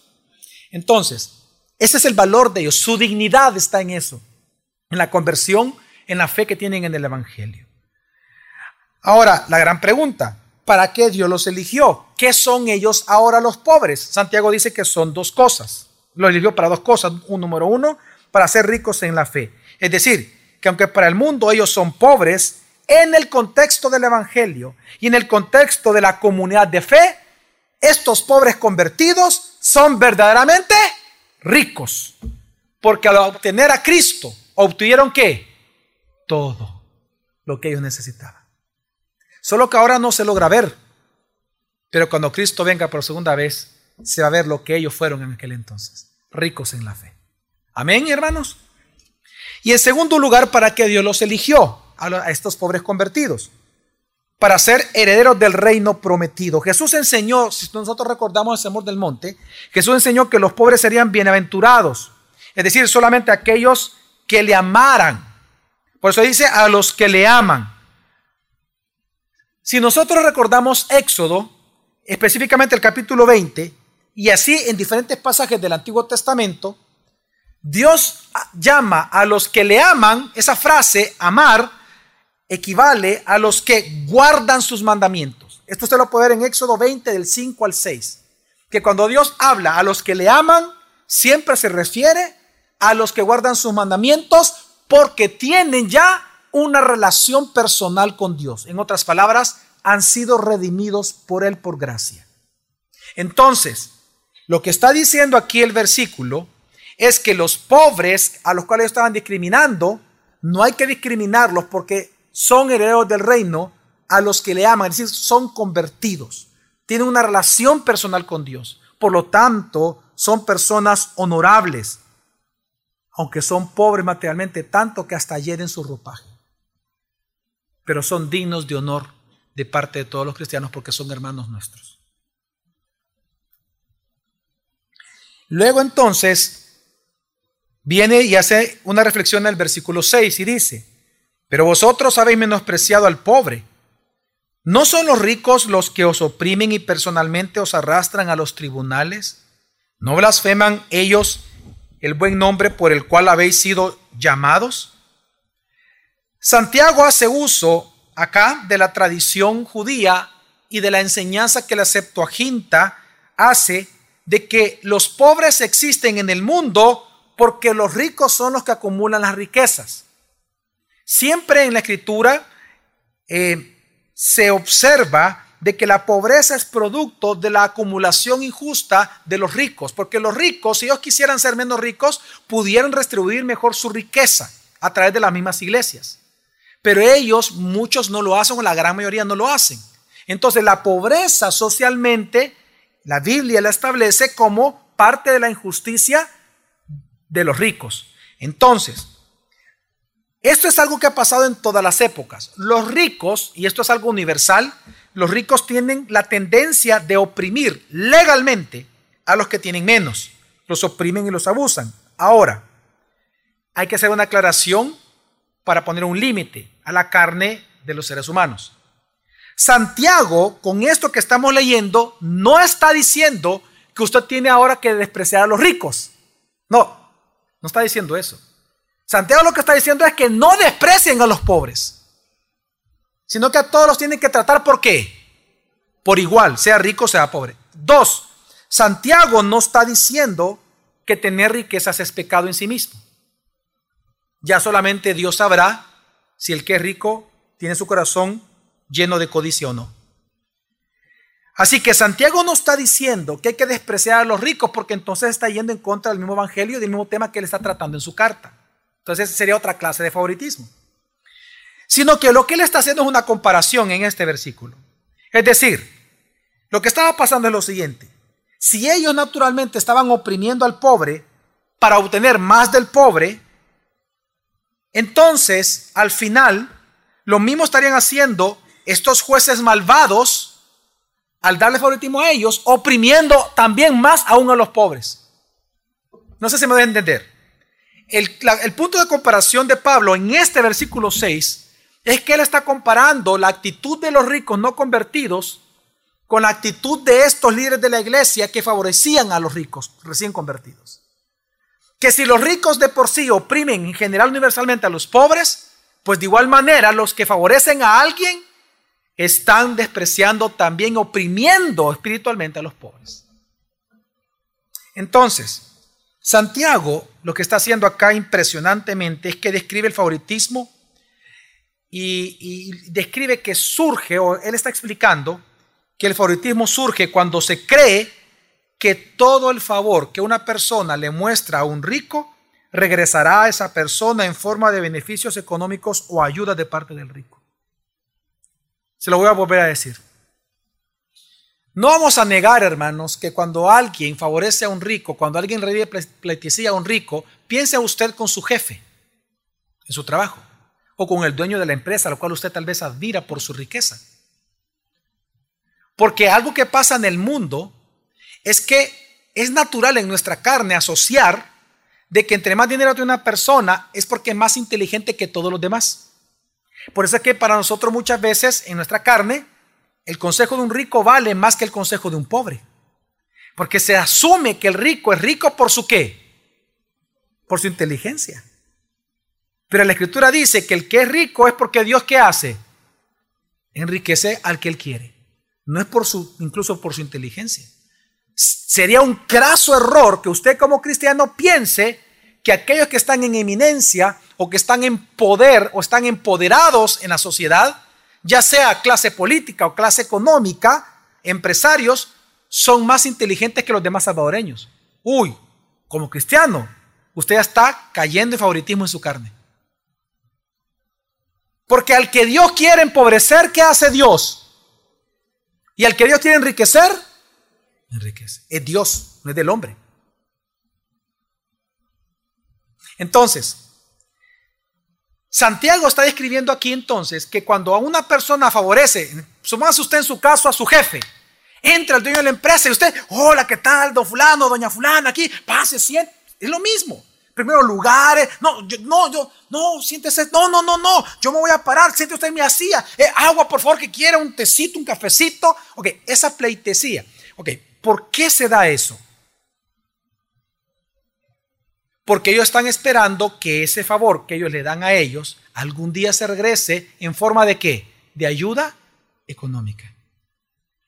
Entonces, ese es el valor de ellos. Su dignidad está en eso, en la conversión, en la fe que tienen en el Evangelio. Ahora, la gran pregunta, ¿para qué Dios los eligió? ¿Qué son ellos ahora los pobres? Santiago dice que son dos cosas. Los eligió para dos cosas. Un número uno, para ser ricos en la fe. Es decir, que aunque para el mundo ellos son pobres, en el contexto del Evangelio y en el contexto de la comunidad de fe, estos pobres convertidos son verdaderamente ricos. Porque al obtener a Cristo, obtuvieron qué? Todo lo que ellos necesitaban. Solo que ahora no se logra ver. Pero cuando Cristo venga por segunda vez, se va a ver lo que ellos fueron en aquel entonces. Ricos en la fe. Amén, hermanos. Y en segundo lugar, ¿para qué Dios los eligió? a estos pobres convertidos para ser herederos del reino prometido. Jesús enseñó, si nosotros recordamos el Sermón del Monte, Jesús enseñó que los pobres serían bienaventurados, es decir, solamente aquellos que le amaran. Por eso dice a los que le aman. Si nosotros recordamos Éxodo, específicamente el capítulo 20, y así en diferentes pasajes del Antiguo Testamento, Dios llama a los que le aman, esa frase, amar, equivale a los que guardan sus mandamientos. Esto usted lo puede ver en Éxodo 20 del 5 al 6. Que cuando Dios habla a los que le aman, siempre se refiere a los que guardan sus mandamientos porque tienen ya una relación personal con Dios. En otras palabras, han sido redimidos por Él por gracia. Entonces, lo que está diciendo aquí el versículo es que los pobres a los cuales estaban discriminando, no hay que discriminarlos porque son herederos del reino a los que le aman, es decir, son convertidos, tienen una relación personal con Dios. Por lo tanto, son personas honorables, aunque son pobres materialmente, tanto que hasta hieren su ropaje. Pero son dignos de honor de parte de todos los cristianos porque son hermanos nuestros. Luego entonces viene y hace una reflexión el versículo 6 y dice, pero vosotros habéis menospreciado al pobre. ¿No son los ricos los que os oprimen y personalmente os arrastran a los tribunales? ¿No blasfeman ellos el buen nombre por el cual habéis sido llamados? Santiago hace uso acá de la tradición judía y de la enseñanza que la Septuaginta hace de que los pobres existen en el mundo porque los ricos son los que acumulan las riquezas. Siempre en la escritura eh, se observa de que la pobreza es producto de la acumulación injusta de los ricos, porque los ricos, si ellos quisieran ser menos ricos, pudieran distribuir mejor su riqueza a través de las mismas iglesias. Pero ellos, muchos no lo hacen, o la gran mayoría no lo hacen. Entonces la pobreza socialmente, la Biblia la establece como parte de la injusticia de los ricos. Entonces, esto es algo que ha pasado en todas las épocas. Los ricos, y esto es algo universal, los ricos tienen la tendencia de oprimir legalmente a los que tienen menos. Los oprimen y los abusan. Ahora, hay que hacer una aclaración para poner un límite a la carne de los seres humanos. Santiago, con esto que estamos leyendo, no está diciendo que usted tiene ahora que despreciar a los ricos. No, no está diciendo eso. Santiago lo que está diciendo es que no desprecien a los pobres, sino que a todos los tienen que tratar por qué? Por igual, sea rico, sea pobre. Dos, Santiago no está diciendo que tener riquezas es pecado en sí mismo. Ya solamente Dios sabrá si el que es rico tiene su corazón lleno de codicia o no. Así que Santiago no está diciendo que hay que despreciar a los ricos porque entonces está yendo en contra del mismo evangelio y del mismo tema que él está tratando en su carta. Entonces sería otra clase de favoritismo. Sino que lo que él está haciendo es una comparación en este versículo. Es decir, lo que estaba pasando es lo siguiente. Si ellos naturalmente estaban oprimiendo al pobre para obtener más del pobre, entonces al final lo mismo estarían haciendo estos jueces malvados al darle favoritismo a ellos, oprimiendo también más aún a los pobres. No sé si me voy a entender. El, el punto de comparación de Pablo en este versículo 6 es que él está comparando la actitud de los ricos no convertidos con la actitud de estos líderes de la iglesia que favorecían a los ricos recién convertidos. Que si los ricos de por sí oprimen en general universalmente a los pobres, pues de igual manera los que favorecen a alguien están despreciando también, oprimiendo espiritualmente a los pobres. Entonces, Santiago lo que está haciendo acá impresionantemente es que describe el favoritismo y, describe que surge, o él está explicando, que el favoritismo surge cuando se cree que todo el favor que una persona le muestra a un rico regresará a esa persona en forma de beneficios económicos o ayuda de parte del rico. Se lo voy a volver a decir. No vamos a negar, hermanos, que cuando alguien favorece a un rico, cuando alguien pleitesía a un rico, piense usted con su jefe en su trabajo o con el dueño de la empresa, lo cual usted tal vez admira por su riqueza. Porque algo que pasa en el mundo es que es natural en nuestra carne asociar de que entre más dinero tiene una persona es porque es más inteligente que todos los demás. Por eso es que para nosotros muchas veces en nuestra carne el consejo de un rico vale más que el consejo de un pobre. Porque se asume que el rico es rico por su qué? Por su inteligencia. Pero la escritura dice que el que es rico es porque Dios qué hace? Enriquece al que él quiere. No es por su, incluso por su inteligencia. Sería un craso error que usted como cristiano piense que aquellos que están en eminencia o que están en poder o están empoderados en la sociedad, ya sea clase política o clase económica, empresarios, son más inteligentes que los demás salvadoreños. Uy, como cristiano, usted ya está cayendo en favoritismo en su carne. Porque al que Dios quiere empobrecer, ¿qué hace Dios? Y al que Dios quiere enriquecer, enriquece. Es Dios, no es del hombre. Entonces, Santiago está describiendo aquí entonces que cuando a una persona favorece, sumase usted en su caso a su jefe, entra el dueño de la empresa y usted, hola, ¿qué tal, don fulano, doña fulana, aquí, pase, siente, es lo mismo. Primero lugares, no, yo, no, yo, no, siéntese, no, no, no, no, yo me voy a parar, siente usted mi hacía, eh, agua, por favor, que quiera, un tecito, un cafecito, ok, esa pleitesía, ok, ¿por qué se da eso? Porque ellos están esperando que ese favor que ellos le dan a ellos algún día se regrese en forma de qué? De ayuda económica.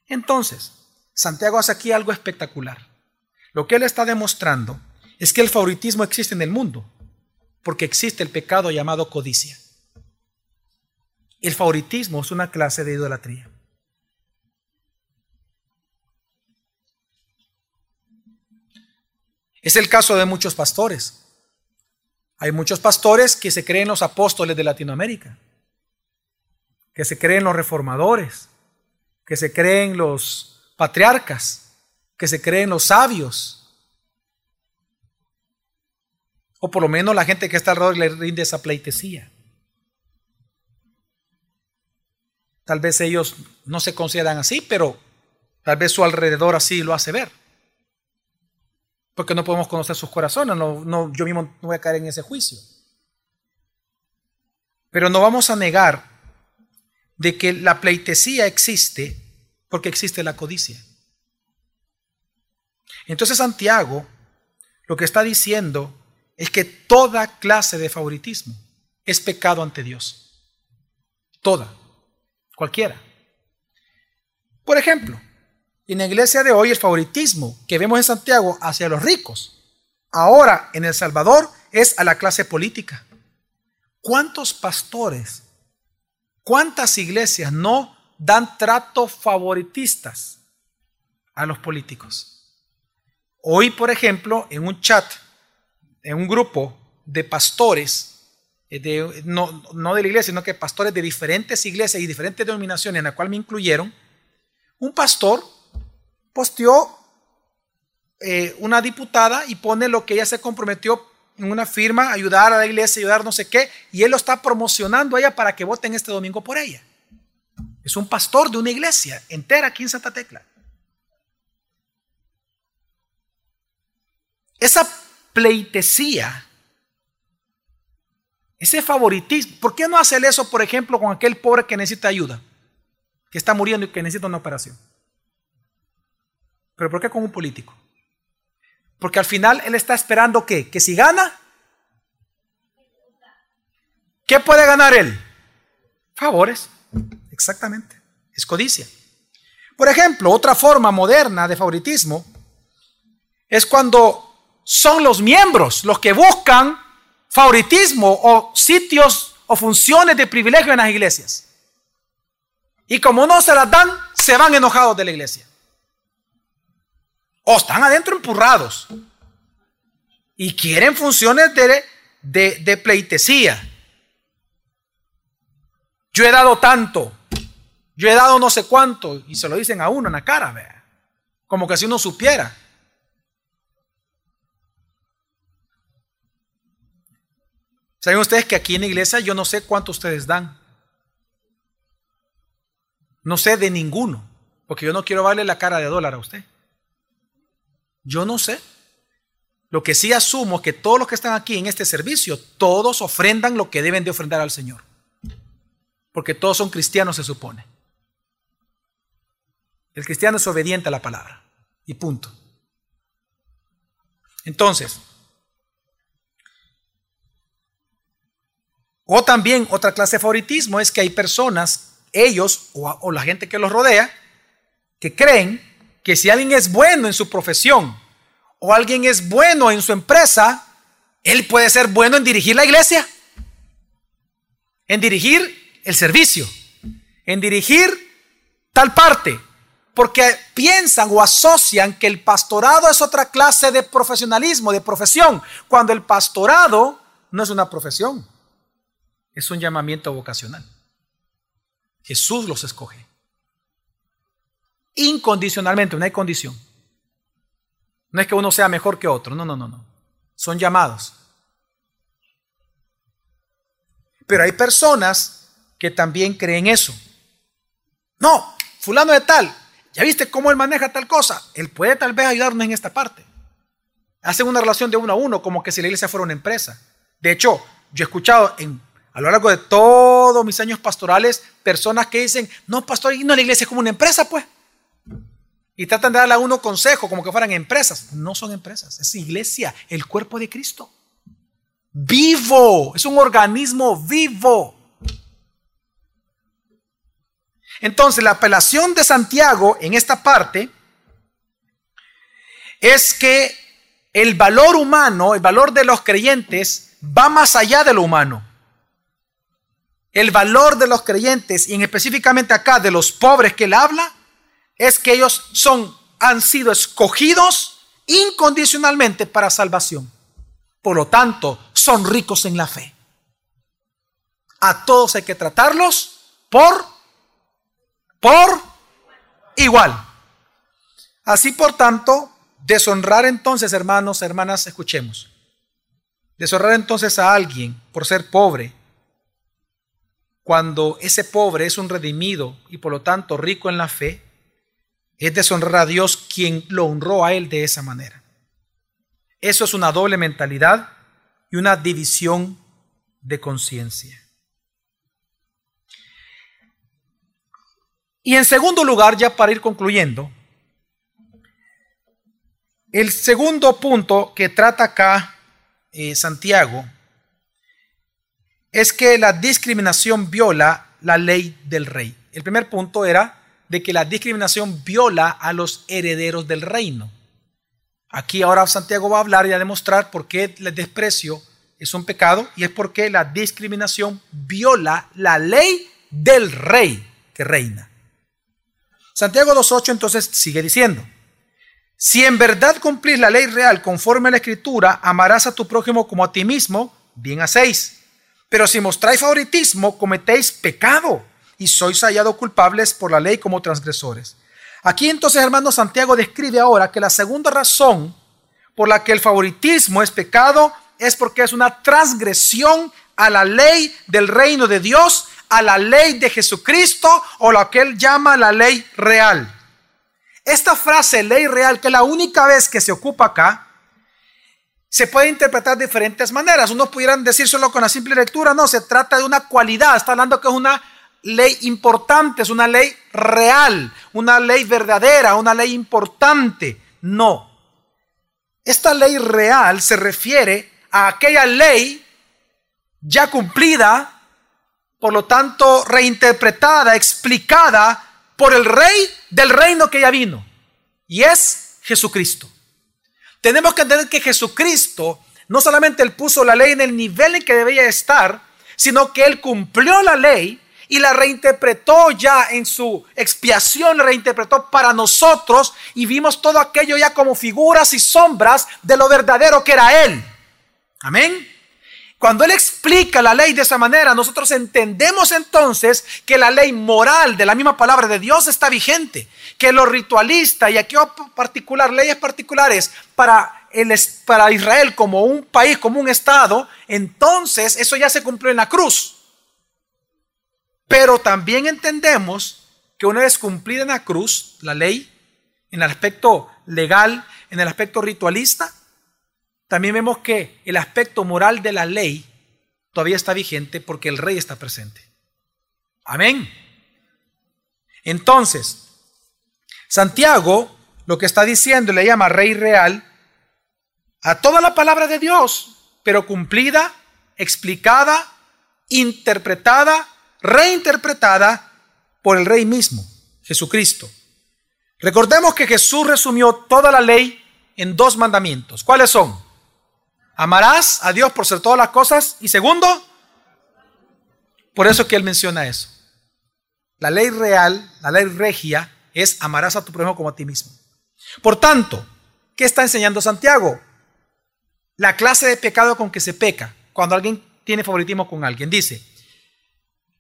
Entonces, Santiago hace aquí algo espectacular. Lo que él está demostrando es que el favoritismo existe en el mundo, porque existe el pecado llamado codicia. El favoritismo es una clase de idolatría. Es el caso de muchos pastores. Hay muchos pastores que se creen los apóstoles de Latinoamérica, que se creen los reformadores, que se creen los patriarcas, que se creen los sabios. O por lo menos la gente que está alrededor le rinde esa pleitesía. Tal vez ellos no se consideran así, pero tal vez su alrededor así lo hace ver porque no podemos conocer sus corazones, no, yo mismo no voy a caer en ese juicio. Pero no vamos a negar de que la pleitesía existe porque existe la codicia. Entonces Santiago lo que está diciendo es que toda clase de favoritismo es pecado ante Dios. Toda, cualquiera. Por ejemplo, en la iglesia de hoy el favoritismo que vemos en Santiago hacia los ricos, ahora en El Salvador es a la clase política. ¿Cuántos pastores, cuántas iglesias no dan trato favoritistas a los políticos? Hoy, por ejemplo, en un chat, en un grupo de pastores, eh, no, no de la iglesia, sino que pastores de diferentes iglesias y diferentes denominaciones en la cual me incluyeron, un pastor posteó eh, una diputada y pone lo que ella se comprometió en una firma, ayudar a la iglesia, ayudar no sé qué, y él lo está promocionando a ella para que voten este domingo por ella. Es un pastor de una iglesia entera aquí en Santa Tecla. Esa pleitesía, ese favoritismo, ¿por qué no hacer eso, por ejemplo, con aquel pobre que necesita ayuda, que está muriendo y que necesita una operación? ¿Pero por qué con un político? Porque al final él está esperando que, que si gana, ¿qué puede ganar él? Favores, exactamente, es codicia. Por ejemplo, otra forma moderna de favoritismo es cuando son los miembros los que buscan favoritismo o sitios o funciones de privilegio en las iglesias. Y como no se las dan, se van enojados de la iglesia. O están adentro empurrados. Y quieren funciones de, de, pleitesía. Yo he dado tanto. Yo he dado no sé cuánto. Y se lo dicen a uno en la cara, vea. Como que si uno supiera. ¿Saben ustedes que aquí en la iglesia yo no sé cuánto ustedes dan? No sé de ninguno, porque yo no quiero darle la cara de dólar a usted. Yo no sé. Lo que sí asumo es que todos los que están aquí en este servicio, todos ofrendan lo que deben de ofrendar al Señor. Porque todos son cristianos, se supone. El cristiano es obediente a la palabra. Y punto. Entonces, O también otra clase de favoritismo es que hay personas, ellos o, la gente que los rodea, que creen que si alguien es bueno en su profesión o alguien es bueno en su empresa, él puede ser bueno en dirigir la iglesia, en dirigir el servicio, en dirigir tal parte, porque piensan o asocian que el pastorado es otra clase de profesionalismo, de profesión, cuando el pastorado no es una profesión. Es un llamamiento vocacional. Jesús los escoge. Incondicionalmente, no hay condición. No es que uno sea mejor que otro, no, no, no, no. Son llamados. Pero hay personas que también creen eso. No, fulano de tal, ¿ya viste cómo él maneja tal cosa? Él puede tal vez ayudarnos en esta parte. Hacen una relación de uno a uno, como que si la iglesia fuera una empresa. De hecho, yo he escuchado en a lo largo de todos mis años pastorales, personas que dicen, no, pastor, no, la iglesia es como una empresa, pues. Y tratan de darle a uno consejo como que fueran empresas. No son empresas, es iglesia, el cuerpo de Cristo. Vivo, es un organismo vivo. Entonces, la apelación de Santiago en esta parte es que el valor humano, el valor de los creyentes, va más allá de lo humano el valor de los creyentes, y en específicamente acá de los pobres que él habla, es que ellos son, han sido escogidos incondicionalmente para salvación. Por lo tanto, son ricos en la fe. A todos hay que tratarlos por, por igual. Así por tanto, deshonrar entonces, hermanos, hermanas, escuchemos. Deshonrar entonces a alguien por ser pobre cuando ese pobre es un redimido y por lo tanto rico en la fe, es deshonrar a Dios quien lo honró a él de esa manera. Eso es una doble mentalidad y una división de conciencia. Y en segundo lugar, ya para ir concluyendo, el segundo punto que trata acá eh, Santiago es que la discriminación viola la ley del rey. El primer punto era de que la discriminación viola a los herederos del reino. Aquí ahora Santiago va a hablar y a demostrar por qué el desprecio es un pecado y es porque la discriminación viola la ley del rey que reina. Santiago 2.8 entonces sigue diciendo, si en verdad cumplís la ley real conforme a la escritura, amarás a tu prójimo como a ti mismo, bien hacéis. Pero si mostráis favoritismo, cometéis pecado y sois hallados culpables por la ley como transgresores. Aquí entonces, hermano Santiago describe ahora que la segunda razón por la que el favoritismo es pecado es porque es una transgresión a la ley del reino de Dios, a la ley de Jesucristo o lo que él llama la ley real. Esta frase, ley real, que es la única vez que se ocupa acá, se puede interpretar de diferentes maneras. Unos pudieran decir solo con la simple lectura, no, se trata de una cualidad, está hablando que es una ley importante, es una ley real, una ley verdadera, una ley importante. No. Esta ley real se refiere a aquella ley ya cumplida, por lo tanto reinterpretada, explicada por el rey del reino que ya vino, y es Jesucristo. Tenemos que entender que Jesucristo no solamente él puso la ley en el nivel en que debía estar, sino que él cumplió la ley y la reinterpretó ya en su expiación, reinterpretó para nosotros y vimos todo aquello ya como figuras y sombras de lo verdadero que era Él. Amén. Cuando Él explica la ley de esa manera, nosotros entendemos entonces que la ley moral de la misma palabra de Dios está vigente, que lo ritualista y aquí particular, leyes particulares para, el, para Israel como un país, como un estado, entonces eso ya se cumplió en la cruz. Pero también entendemos que una vez cumplida en la cruz, la ley, en el aspecto legal, en el aspecto ritualista, también vemos que el aspecto moral de la ley todavía está vigente porque el rey está presente. Amén. Entonces, Santiago lo que está diciendo le llama rey real a toda la palabra de Dios, pero cumplida, explicada, interpretada, reinterpretada por el rey mismo, Jesucristo. Recordemos que Jesús resumió toda la ley en dos mandamientos. ¿Cuáles son? Amarás a Dios por ser todas las cosas. Y segundo, por eso que él menciona eso. La ley real, la ley regia, es amarás a tu prójimo como a ti mismo. Por tanto, ¿qué está enseñando Santiago? La clase de pecado con que se peca cuando alguien tiene favoritismo con alguien. Dice,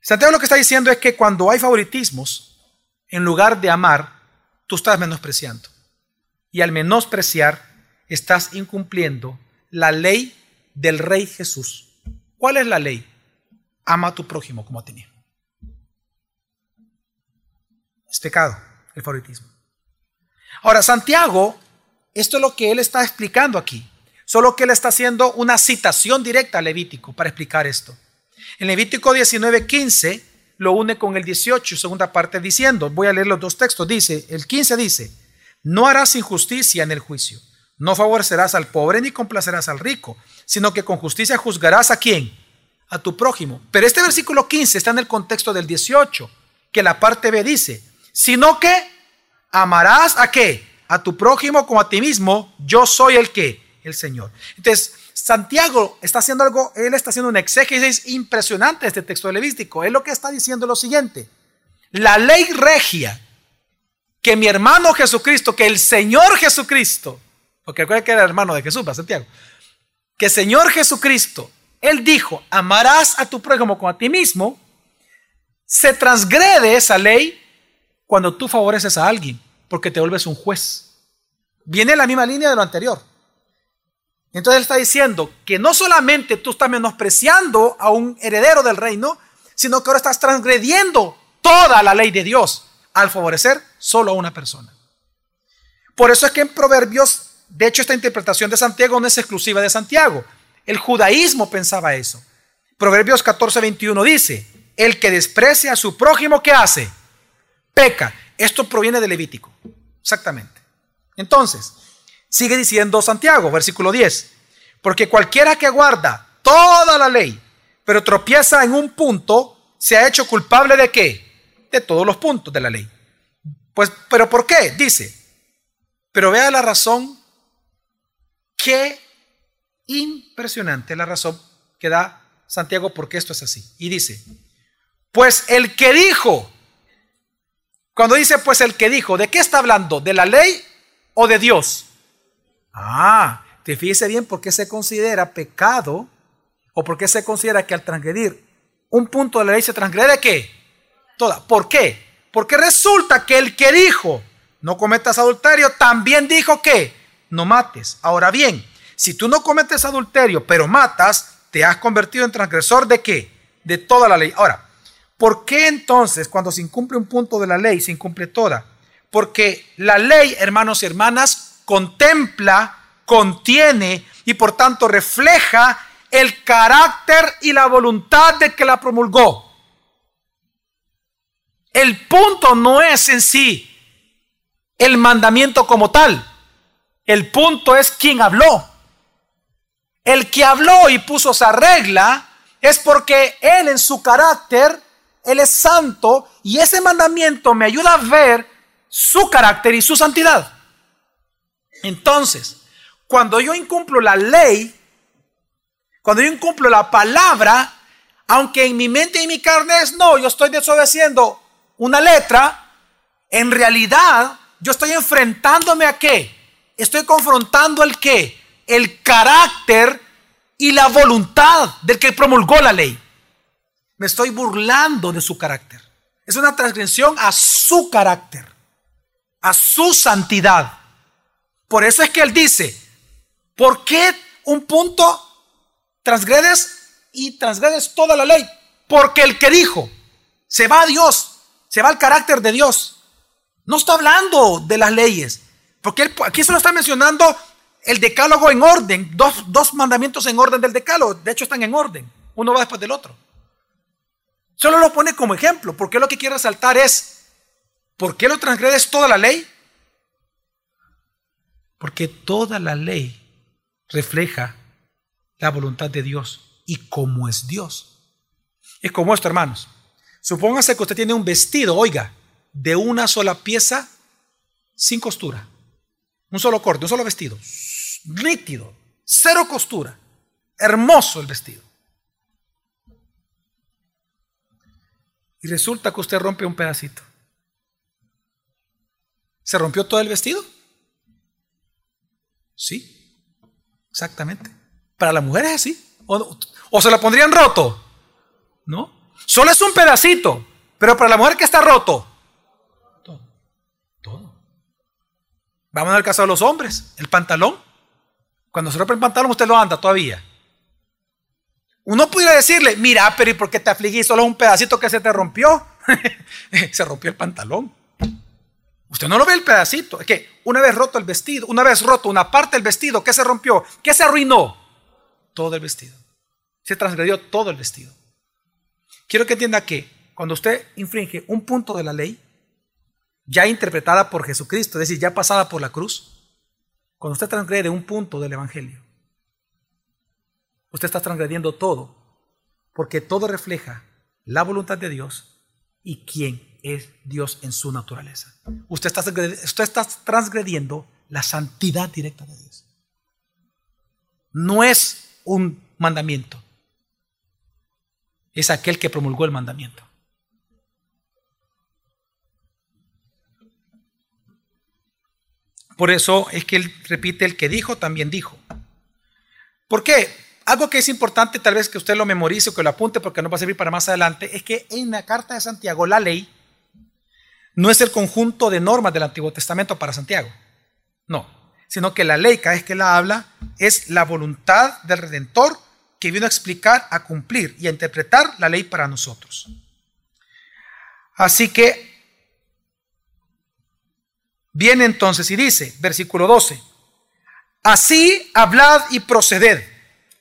Santiago lo que está diciendo es que cuando hay favoritismos, en lugar de amar, tú estás menospreciando. Y al menospreciar, estás incumpliendo la ley del Rey Jesús. ¿Cuál es la ley? Ama a tu prójimo como a ti mismo. Es pecado el favoritismo. Ahora, Santiago, esto es lo que él está explicando aquí. Solo que él está haciendo una citación directa a Levítico para explicar esto. En Levítico 19:15 lo une con el 18, segunda parte, diciendo, voy a leer los dos textos, dice, el 15 dice, no harás injusticia en el juicio no favorecerás al pobre ni complacerás al rico, sino que con justicia juzgarás a quién? A tu prójimo. Pero este versículo 15 está en el contexto del 18, que la parte B dice, sino que amarás a qué? A tu prójimo como a ti mismo, yo soy el que, el Señor. Entonces, Santiago está haciendo algo, él está haciendo un exégesis impresionante de este texto levístico. Él lo que está diciendo lo siguiente, la ley regia que mi hermano Jesucristo, que el Señor Jesucristo, porque recuerda que era hermano de Jesús, ¿va Santiago? Que Señor Jesucristo, Él dijo, amarás a tu prójimo como a ti mismo, se transgrede esa ley cuando tú favoreces a alguien, porque te vuelves un juez. Viene la misma línea de lo anterior. Entonces Él está diciendo que no solamente tú estás menospreciando a un heredero del reino, sino que ahora estás transgrediendo toda la ley de Dios al favorecer solo a una persona. Por eso es que en Proverbios de hecho, esta interpretación de Santiago no es exclusiva de Santiago. El judaísmo pensaba eso. Proverbios 14, 21 dice, el que desprecia a su prójimo, ¿qué hace? Peca. Esto proviene de Levítico. Exactamente. Entonces, sigue diciendo Santiago, versículo 10, porque cualquiera que guarda toda la ley, pero tropieza en un punto, se ha hecho culpable de qué? De todos los puntos de la ley. Pues, pero ¿por qué? Dice, pero vea la razón Qué impresionante la razón que da Santiago porque esto es así. Y dice, pues el que dijo, cuando dice pues el que dijo, ¿de qué está hablando? ¿De la ley o de Dios? Ah, te fíjese bien por qué se considera pecado o por qué se considera que al transgredir un punto de la ley se transgrede qué? Toda. ¿Por qué? Porque resulta que el que dijo, no cometas adulterio, también dijo que no mates. Ahora bien, si tú no cometes adulterio, pero matas, te has convertido en transgresor de qué? De toda la ley. Ahora, ¿por qué entonces cuando se incumple un punto de la ley, se incumple toda? Porque la ley, hermanos y hermanas, contempla, contiene y por tanto refleja el carácter y la voluntad de que la promulgó. El punto no es en sí el mandamiento como tal. El punto es quién habló. El que habló y puso esa regla es porque él en su carácter, él es santo y ese mandamiento me ayuda a ver su carácter y su santidad. Entonces, cuando yo incumplo la ley, cuando yo incumplo la palabra, aunque en mi mente y mi carne es no, yo estoy desobedeciendo una letra, en realidad yo estoy enfrentándome a qué? Estoy confrontando el qué? El carácter y la voluntad del que promulgó la ley. Me estoy burlando de su carácter. Es una transgresión a su carácter, a su santidad. Por eso es que él dice, ¿por qué un punto transgredes y transgredes toda la ley? Porque el que dijo, se va a Dios, se va al carácter de Dios. No está hablando de las leyes, porque aquí solo está mencionando el decálogo en orden, dos, dos mandamientos en orden del decálogo, de hecho están en orden, uno va después del otro. Solo lo pone como ejemplo, porque lo que quiere resaltar es, ¿por qué lo transgredes toda la ley? Porque toda la ley refleja la voluntad de Dios y cómo es Dios. Es como esto, hermanos. Supóngase que usted tiene un vestido, oiga, de una sola pieza sin costura. Un solo corte, un solo vestido. Líquido, cero costura. Hermoso el vestido. Y resulta que usted rompe un pedacito. ¿Se rompió todo el vestido? Sí, exactamente. Para la mujer es así. O, o se la pondrían roto. ¿No? Solo es un pedacito, pero para la mujer que está roto, todo. Todo. Vamos al caso de los hombres, el pantalón. Cuando se rompe el pantalón, usted lo anda todavía. Uno pudiera decirle, mira, pero ¿y por qué te afligís? Solo un pedacito que se te rompió. se rompió el pantalón. Usted no lo ve el pedacito. Es que una vez roto el vestido, una vez roto una parte del vestido, ¿qué se rompió? ¿Qué se arruinó? Todo el vestido. Se transgredió todo el vestido. Quiero que entienda que cuando usted infringe un punto de la ley, ya interpretada por Jesucristo, es decir, ya pasada por la cruz, cuando usted transgrede un punto del Evangelio, usted está transgrediendo todo, porque todo refleja la voluntad de Dios y quién es Dios en su naturaleza. Usted está, usted está transgrediendo la santidad directa de Dios. No es un mandamiento, es aquel que promulgó el mandamiento. Por eso es que él repite el que dijo, también dijo. ¿Por qué? Algo que es importante, tal vez que usted lo memorice o que lo apunte porque no va a servir para más adelante, es que en la carta de Santiago la ley no es el conjunto de normas del Antiguo Testamento para Santiago. No, sino que la ley, cada vez que la habla, es la voluntad del Redentor que vino a explicar, a cumplir y a interpretar la ley para nosotros. Así que viene entonces y dice, versículo 12, así hablad y proceded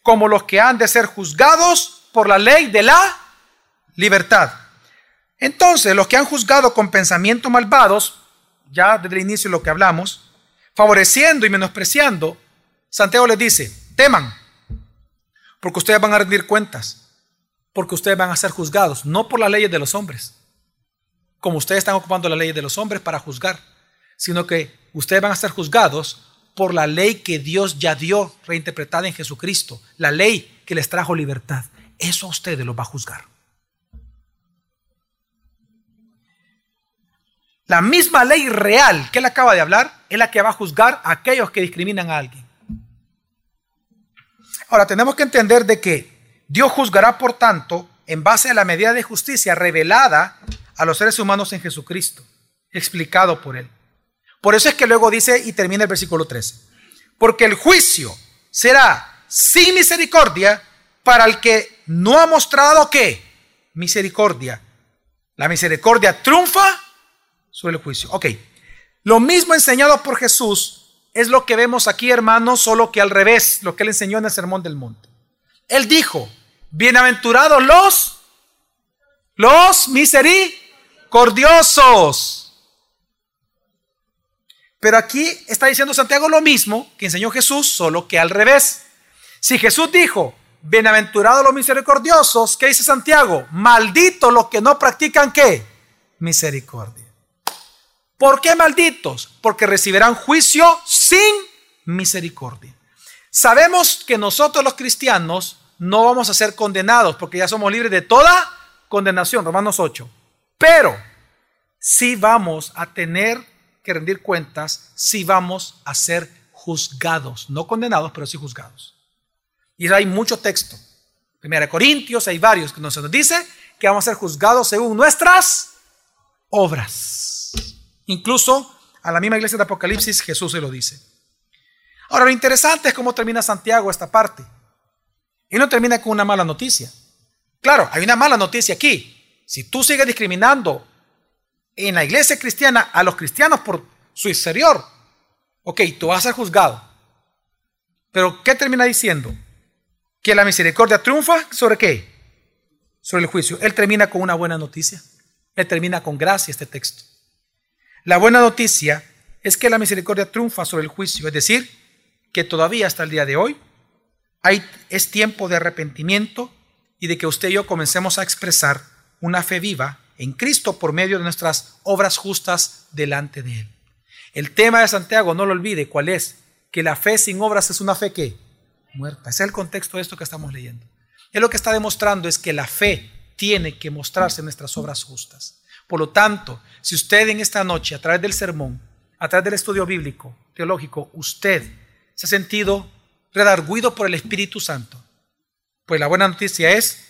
como los que han de ser juzgados por la ley de la libertad. Entonces, los que han juzgado con pensamientos malvados, ya desde el inicio de lo que hablamos, favoreciendo y menospreciando, Santiago les dice, teman, porque ustedes van a rendir cuentas, porque ustedes van a ser juzgados, no por las leyes de los hombres, como ustedes están ocupando las leyes de los hombres para juzgar, sino que ustedes van a ser juzgados por la ley que Dios ya dio reinterpretada en Jesucristo, la ley que les trajo libertad. Eso a ustedes los va a juzgar. La misma ley real que él acaba de hablar es la que va a juzgar a aquellos que discriminan a alguien. Ahora tenemos que entender de que Dios juzgará, por tanto, en base a la medida de justicia revelada a los seres humanos en Jesucristo, explicado por Él. Por eso es que luego dice y termina el versículo 13, porque el juicio será sin misericordia para el que no ha mostrado qué? Misericordia. La misericordia triunfa sobre el juicio. Ok. Lo mismo enseñado por Jesús es lo que vemos aquí, hermanos, solo que al revés, lo que él enseñó en el Sermón del Monte. Él dijo, bienaventurados los, los misericordiosos. Pero aquí está diciendo Santiago lo mismo que enseñó Jesús, solo que al revés. Si Jesús dijo, bienaventurados los misericordiosos, ¿qué dice Santiago? Malditos los que no practican qué? Misericordia. ¿Por qué malditos? Porque recibirán juicio sin misericordia. Sabemos que nosotros los cristianos no vamos a ser condenados porque ya somos libres de toda condenación, Romanos 8. Pero sí vamos a tener que rendir cuentas si vamos a ser juzgados, no condenados, pero sí juzgados. Y hay mucho texto. Primera Corintios, hay varios que nos dice que vamos a ser juzgados según nuestras obras. Incluso a la misma iglesia de Apocalipsis Jesús se lo dice. Ahora, lo interesante es cómo termina Santiago esta parte. Y no termina con una mala noticia. Claro, hay una mala noticia aquí. Si tú sigues discriminando en la iglesia cristiana a los cristianos por su exterior, ok, tú vas a ser juzgado. Pero ¿qué termina diciendo? Que la misericordia triunfa sobre qué? Sobre el juicio. Él termina con una buena noticia. Él termina con gracia este texto. La buena noticia es que la misericordia triunfa sobre el juicio, es decir, que todavía hasta el día de hoy hay, es tiempo de arrepentimiento y de que usted y yo comencemos a expresar una fe viva en Cristo por medio de nuestras obras justas delante de Él. El tema de Santiago, no lo olvide, ¿cuál es? Que la fe sin obras es una fe que muerta. Ese es el contexto de esto que estamos leyendo. Él lo que está demostrando es que la fe tiene que mostrarse en nuestras obras justas. Por lo tanto, si usted en esta noche, a través del sermón, a través del estudio bíblico, teológico, usted se ha sentido redarguido por el Espíritu Santo, pues la buena noticia es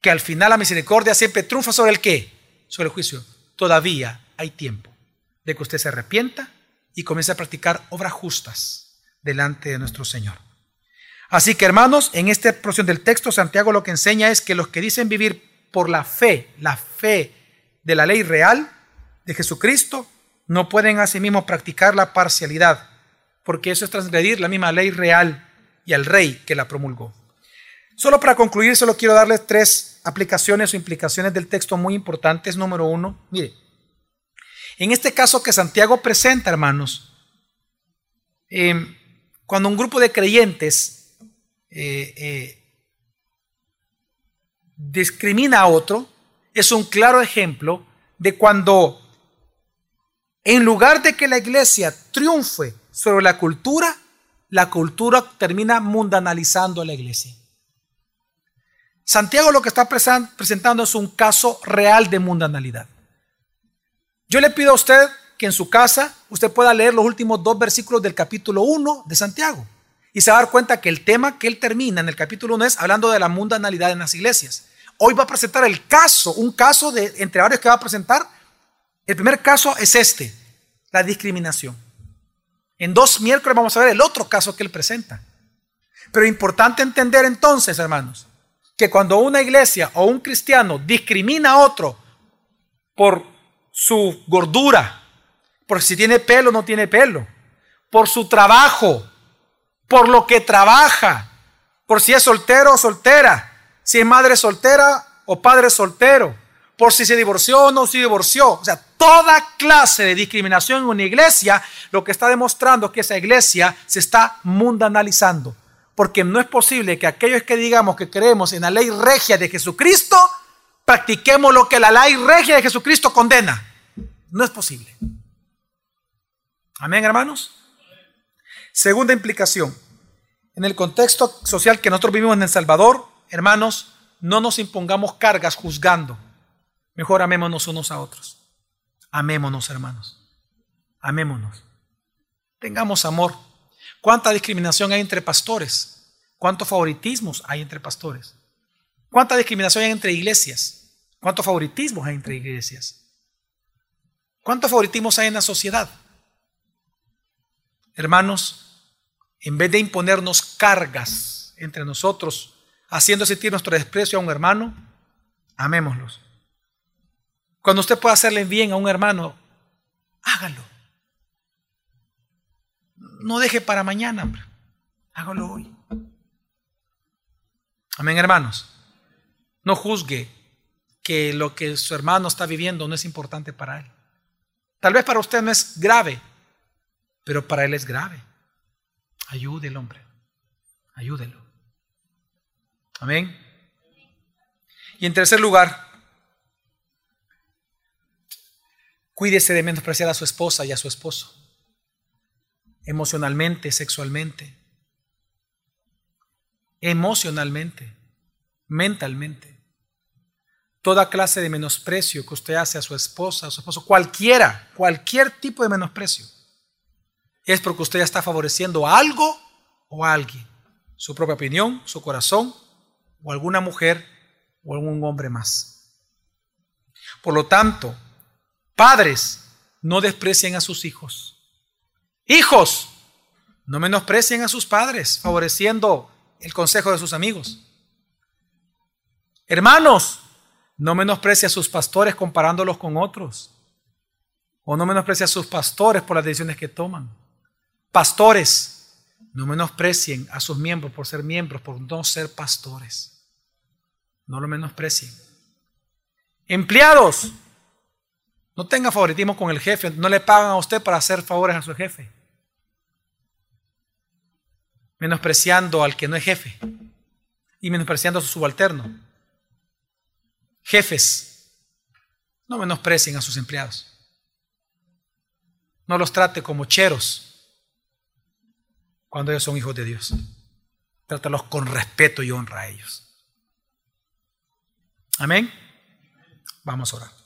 que al final la misericordia siempre triunfa sobre el qué? Sobre el juicio. Todavía hay tiempo de que usted se arrepienta y comience a practicar obras justas delante de nuestro Señor. Así que hermanos, en esta porción del texto Santiago lo que enseña es que los que dicen vivir por la fe, la fe de la ley real de Jesucristo, no pueden asimismo practicar la parcialidad, porque eso es transgredir la misma ley real y al rey que la promulgó. Solo para concluir, solo quiero darles tres aplicaciones o implicaciones del texto muy importantes. Número uno, mire, en este caso que Santiago presenta, hermanos, em, cuando un grupo de creyentes eh, eh, discrimina a otro, es un claro ejemplo de cuando, en lugar de que la iglesia triunfe sobre la cultura, la cultura termina mundanalizando a la iglesia. Santiago lo que está presentando es un caso real de mundanalidad. Yo le pido a usted que en su casa usted pueda leer los últimos dos versículos del capítulo 1 de Santiago y se va a dar cuenta que el tema que él termina en el capítulo 1 es hablando de la mundanalidad en las iglesias. Hoy va a presentar el caso, un caso de entre varios que va a presentar. El primer caso es este, la discriminación. En dos miércoles vamos a ver el otro caso que él presenta. Pero importante entender entonces, hermanos, que cuando una iglesia o un cristiano discrimina a otro por su gordura, por si tiene pelo o no tiene pelo, por su trabajo, por lo que trabaja, por si es soltero o soltera, si es madre soltera o padre soltero, por si se divorció o no se divorció. O sea, toda clase de discriminación en una iglesia, lo que está demostrando es que esa iglesia se está mundanalizando porque no es posible que aquellos que digamos que creemos en la ley regia de Jesucristo, practiquemos lo que la ley regia de Jesucristo condena. No es posible. Amén, hermanos. Segunda implicación. En el contexto social que nosotros vivimos en El Salvador, hermanos, no nos impongamos cargas juzgando. Mejor amémonos unos a otros. Amémonos, hermanos. Amémonos. Tengamos amor. ¿Cuánta discriminación hay entre pastores? ¿Cuántos favoritismos hay entre pastores? ¿Cuánta discriminación hay entre iglesias? ¿Cuántos favoritismos hay entre iglesias? ¿Cuántos favoritismos hay en la sociedad? Hermanos, en vez de imponernos cargas entre nosotros, haciendo sentir nuestro desprecio a un hermano, amémoslos. Cuando usted pueda hacerle bien a un hermano, hágalo. No deje para mañana, hombre. Hágalo hoy. Amén, hermanos. No juzgue que lo que su hermano está viviendo no es importante para él. Tal vez para usted no es grave, pero para él es grave. Ayúdelo, hombre. Ayúdelo. Amén. Y en tercer lugar, cuídese de menospreciar a su esposa y a su esposo. Emocionalmente, sexualmente. Emocionalmente, mentalmente. Toda clase de menosprecio que usted hace a su esposa, a su esposo, cualquiera, cualquier tipo de menosprecio, es porque usted ya está favoreciendo a algo o a alguien. Su propia opinión, su corazón, o alguna mujer o algún hombre más. Por lo tanto, padres, no desprecien a sus hijos. Hijos, no menosprecien a sus padres, favoreciendo el consejo de sus amigos. Hermanos, no menosprecien a sus pastores comparándolos con otros. O no menosprecien a sus pastores por las decisiones que toman. Pastores, no menosprecien a sus miembros por ser miembros, por no ser pastores. No lo menosprecien. Empleados, no tenga favoritismo con el jefe, no le pagan a usted para hacer favores a su jefe. Menospreciando al que no es jefe y menospreciando a su subalterno. Jefes, no menosprecien a sus empleados. No los trate como cheros cuando ellos son hijos de Dios. Trátalos con respeto y honra a ellos. Amén. Vamos a orar.